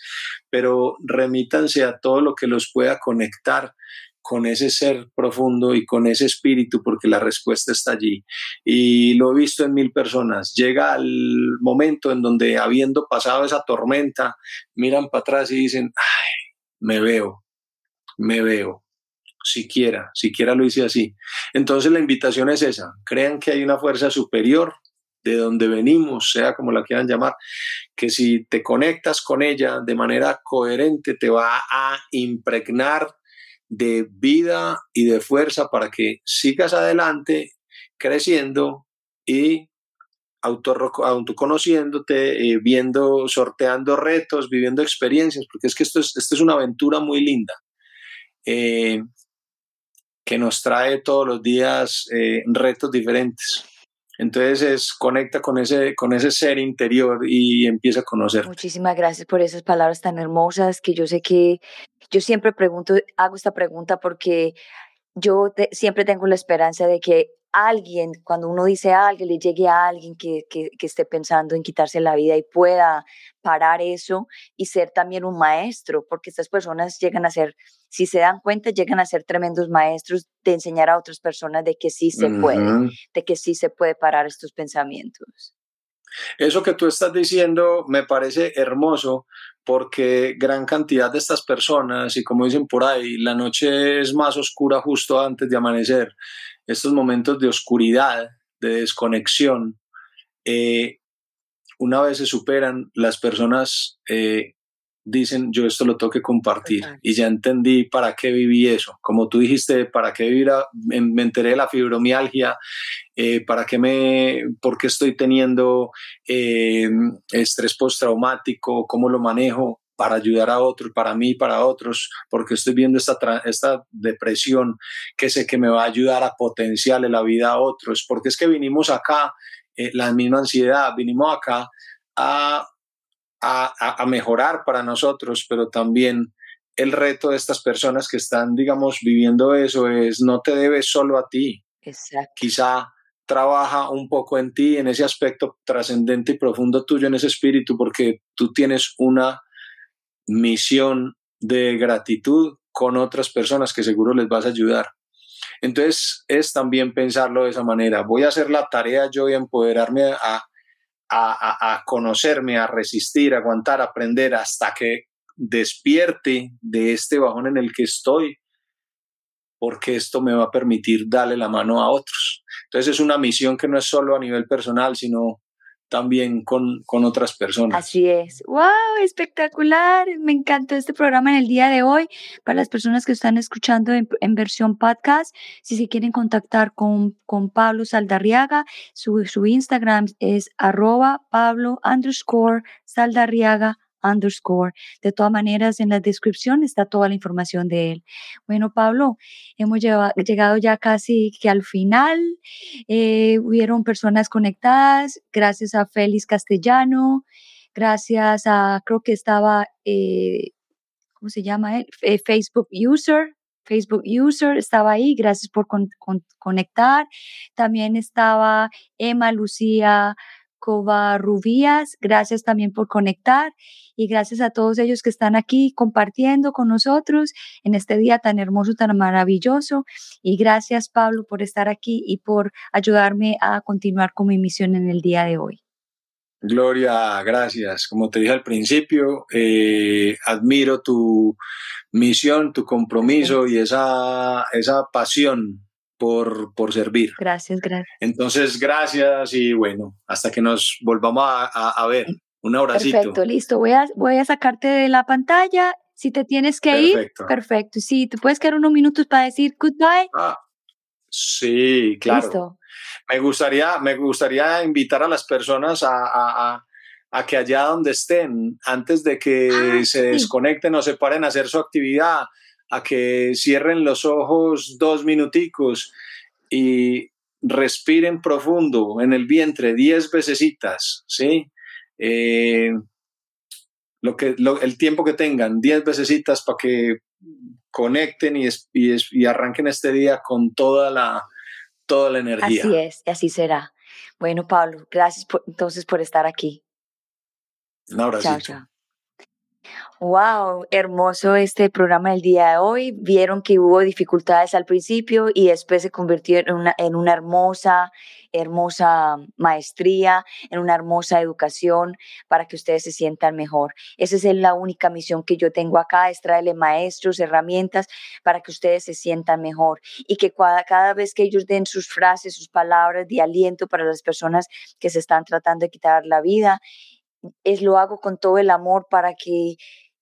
pero remítanse a todo lo que los pueda conectar con ese ser profundo y con ese espíritu, porque la respuesta está allí. Y lo he visto en mil personas. Llega el momento en donde, habiendo pasado esa tormenta, miran para atrás y dicen, ay, me veo, me veo, siquiera, siquiera lo hice así. Entonces la invitación es esa, crean que hay una fuerza superior de donde venimos, sea como la quieran llamar, que si te conectas con ella de manera coherente te va a impregnar de vida y de fuerza para que sigas adelante creciendo y autoconociéndote, eh, viendo, sorteando retos, viviendo experiencias, porque es que esto es, esto es una aventura muy linda. Eh, que nos trae todos los días eh, retos diferentes. Entonces es, conecta con ese, con ese ser interior y empieza a conocer. Muchísimas gracias por esas palabras tan hermosas que yo sé que yo siempre pregunto, hago esta pregunta porque yo siempre tengo la esperanza de que alguien, cuando uno dice a alguien, le llegue a alguien que, que, esté pensando en quitarse la vida y pueda parar eso y ser también un maestro, porque estas personas llegan a ser, si se dan cuenta, llegan a ser tremendos maestros de enseñar a otras personas de que sí se puede, de que sí se puede parar estos pensamientos. Eso que tú estás diciendo me parece hermoso porque gran cantidad de estas personas, y como dicen por ahí, la noche es más oscura justo antes de amanecer, estos momentos de oscuridad, de desconexión, eh, una vez se superan, las personas eh, dicen, yo esto lo tengo que compartir. Y ya entendí para qué viví eso. Como tú dijiste, para qué vivir, me enteré de la fibromialgia, eh, para qué me, por qué estoy teniendo estrés postraumático, cómo lo manejo para ayudar a otros, para mí, para otros, porque estoy viendo esta, esta depresión que sé que me va a ayudar a potenciarle la vida a otros, porque es que vinimos acá, eh, la misma ansiedad, vinimos acá a, a, a mejorar para nosotros, pero también el reto de estas personas que están, digamos, viviendo eso es no te debes solo a ti. Exacto. Quizá trabaja un poco en ti, en ese aspecto trascendente y profundo tuyo, en ese espíritu, porque tú tienes una misión de gratitud con otras personas que seguro les vas a ayudar. Entonces es también pensarlo de esa manera. Voy a hacer la tarea yo y empoderarme a, a, conocerme, a resistir, a aguantar, a aprender hasta que despierte de este bajón en el que estoy, porque esto me va a permitir darle la mano a otros. Entonces es una misión que no es solo a nivel personal, sino también con, con, otras personas. Así es. ¡Wow! Espectacular. Me encantó este programa en el día de hoy. Para las personas que están escuchando en, versión podcast, si se quieren contactar con, con Pablo Saldarriaga, su, su Instagram es arroba Pablo underscore Saldarriaga underscore. De todas maneras, en la descripción está toda la información de él. Bueno, Pablo, hemos llegado ya casi que al final. Eh, hubieron personas conectadas, gracias a Félix Castellano, gracias a, creo que estaba, eh, ¿cómo se llama él? Facebook User. Facebook User estaba ahí, gracias por conectar. También estaba Emma Lucía Covarrubias, gracias también por conectar y gracias a todos ellos que están aquí compartiendo con nosotros en este día tan hermoso, tan maravilloso. Y gracias Pablo por estar aquí y por ayudarme a continuar con mi misión en el día de hoy. Gloria, gracias. Como te dije al principio, eh, admiro tu misión, tu compromiso y esa, esa pasión por, por servir. Gracias, gracias. Entonces, gracias y bueno, hasta que nos volvamos a, a, ver. Un abracito. Perfecto, listo. Voy a, voy a sacarte de la pantalla. Si te tienes que ir, perfecto. Sí, te puedes quedar unos minutos para decir goodbye. Ah, sí, claro. Listo. Me gustaría, me gustaría invitar a las personas a, a, a que allá donde estén, antes de que ah, se desconecten o se paren a hacer su actividad, a que cierren los ojos dos minuticos y respiren profundo en el vientre diez vecesitas, ¿sí? Eh, lo que, el tiempo que tengan, diez vecesitas para que conecten y, y, arranquen este día con toda la, toda la energía. Así es, y así será. Bueno, Pablo, gracias entonces por estar aquí. Un abrazo. Chao, chao. Wow, hermoso este programa del día de hoy. Vieron que hubo dificultades al principio y después se convirtió en una, hermosa, hermosa maestría, en una hermosa educación para que ustedes se sientan mejor. Esa es la única misión que yo tengo acá, es traerle maestros, herramientas para que ustedes se sientan mejor y que cada vez que ellos den sus frases, sus palabras de aliento para las personas que se están tratando de quitar la vida, es lo hago con todo el amor para que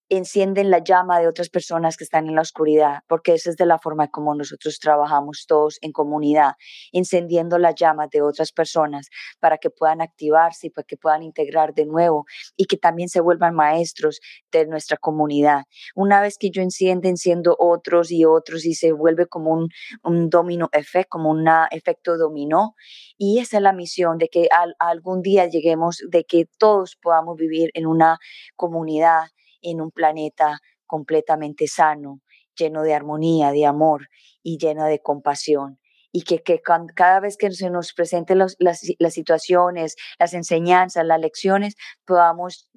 encienden la llama de otras personas que están en la oscuridad, porque esa es de la forma como nosotros trabajamos todos en comunidad, encendiendo la llama de otras personas para que puedan activarse y para que puedan integrar de nuevo y que también se vuelvan maestros de nuestra comunidad. Una vez que yo enciende, enciendo otros y otros y se vuelve como un, un domino efecto, como un efecto dominó. Y esa es la misión de que algún día lleguemos, de que todos podamos vivir en una comunidad en un planeta completamente sano, lleno de armonía, de amor y lleno de compasión. Y que, cada vez que se nos presenten las, situaciones, las enseñanzas, las lecciones, podamos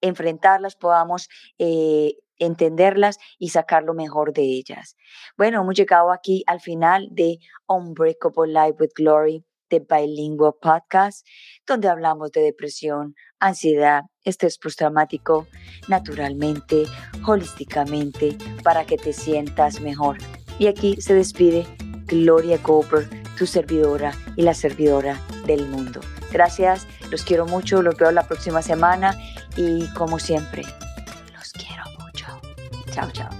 enfrentarlas, podamos eh, entenderlas y sacar lo mejor de ellas. Bueno, hemos llegado aquí al final de Unbreakable Life with Glory de Bilingual Podcast, donde hablamos de depresión, ansiedad, estrés postraumático, naturalmente, holísticamente, para que te sientas mejor. Y aquí se despide Gloria Goldberg, tu servidora y la servidora del mundo. Gracias, los quiero mucho, los veo la próxima semana y como siempre, los quiero mucho. Chao, chao.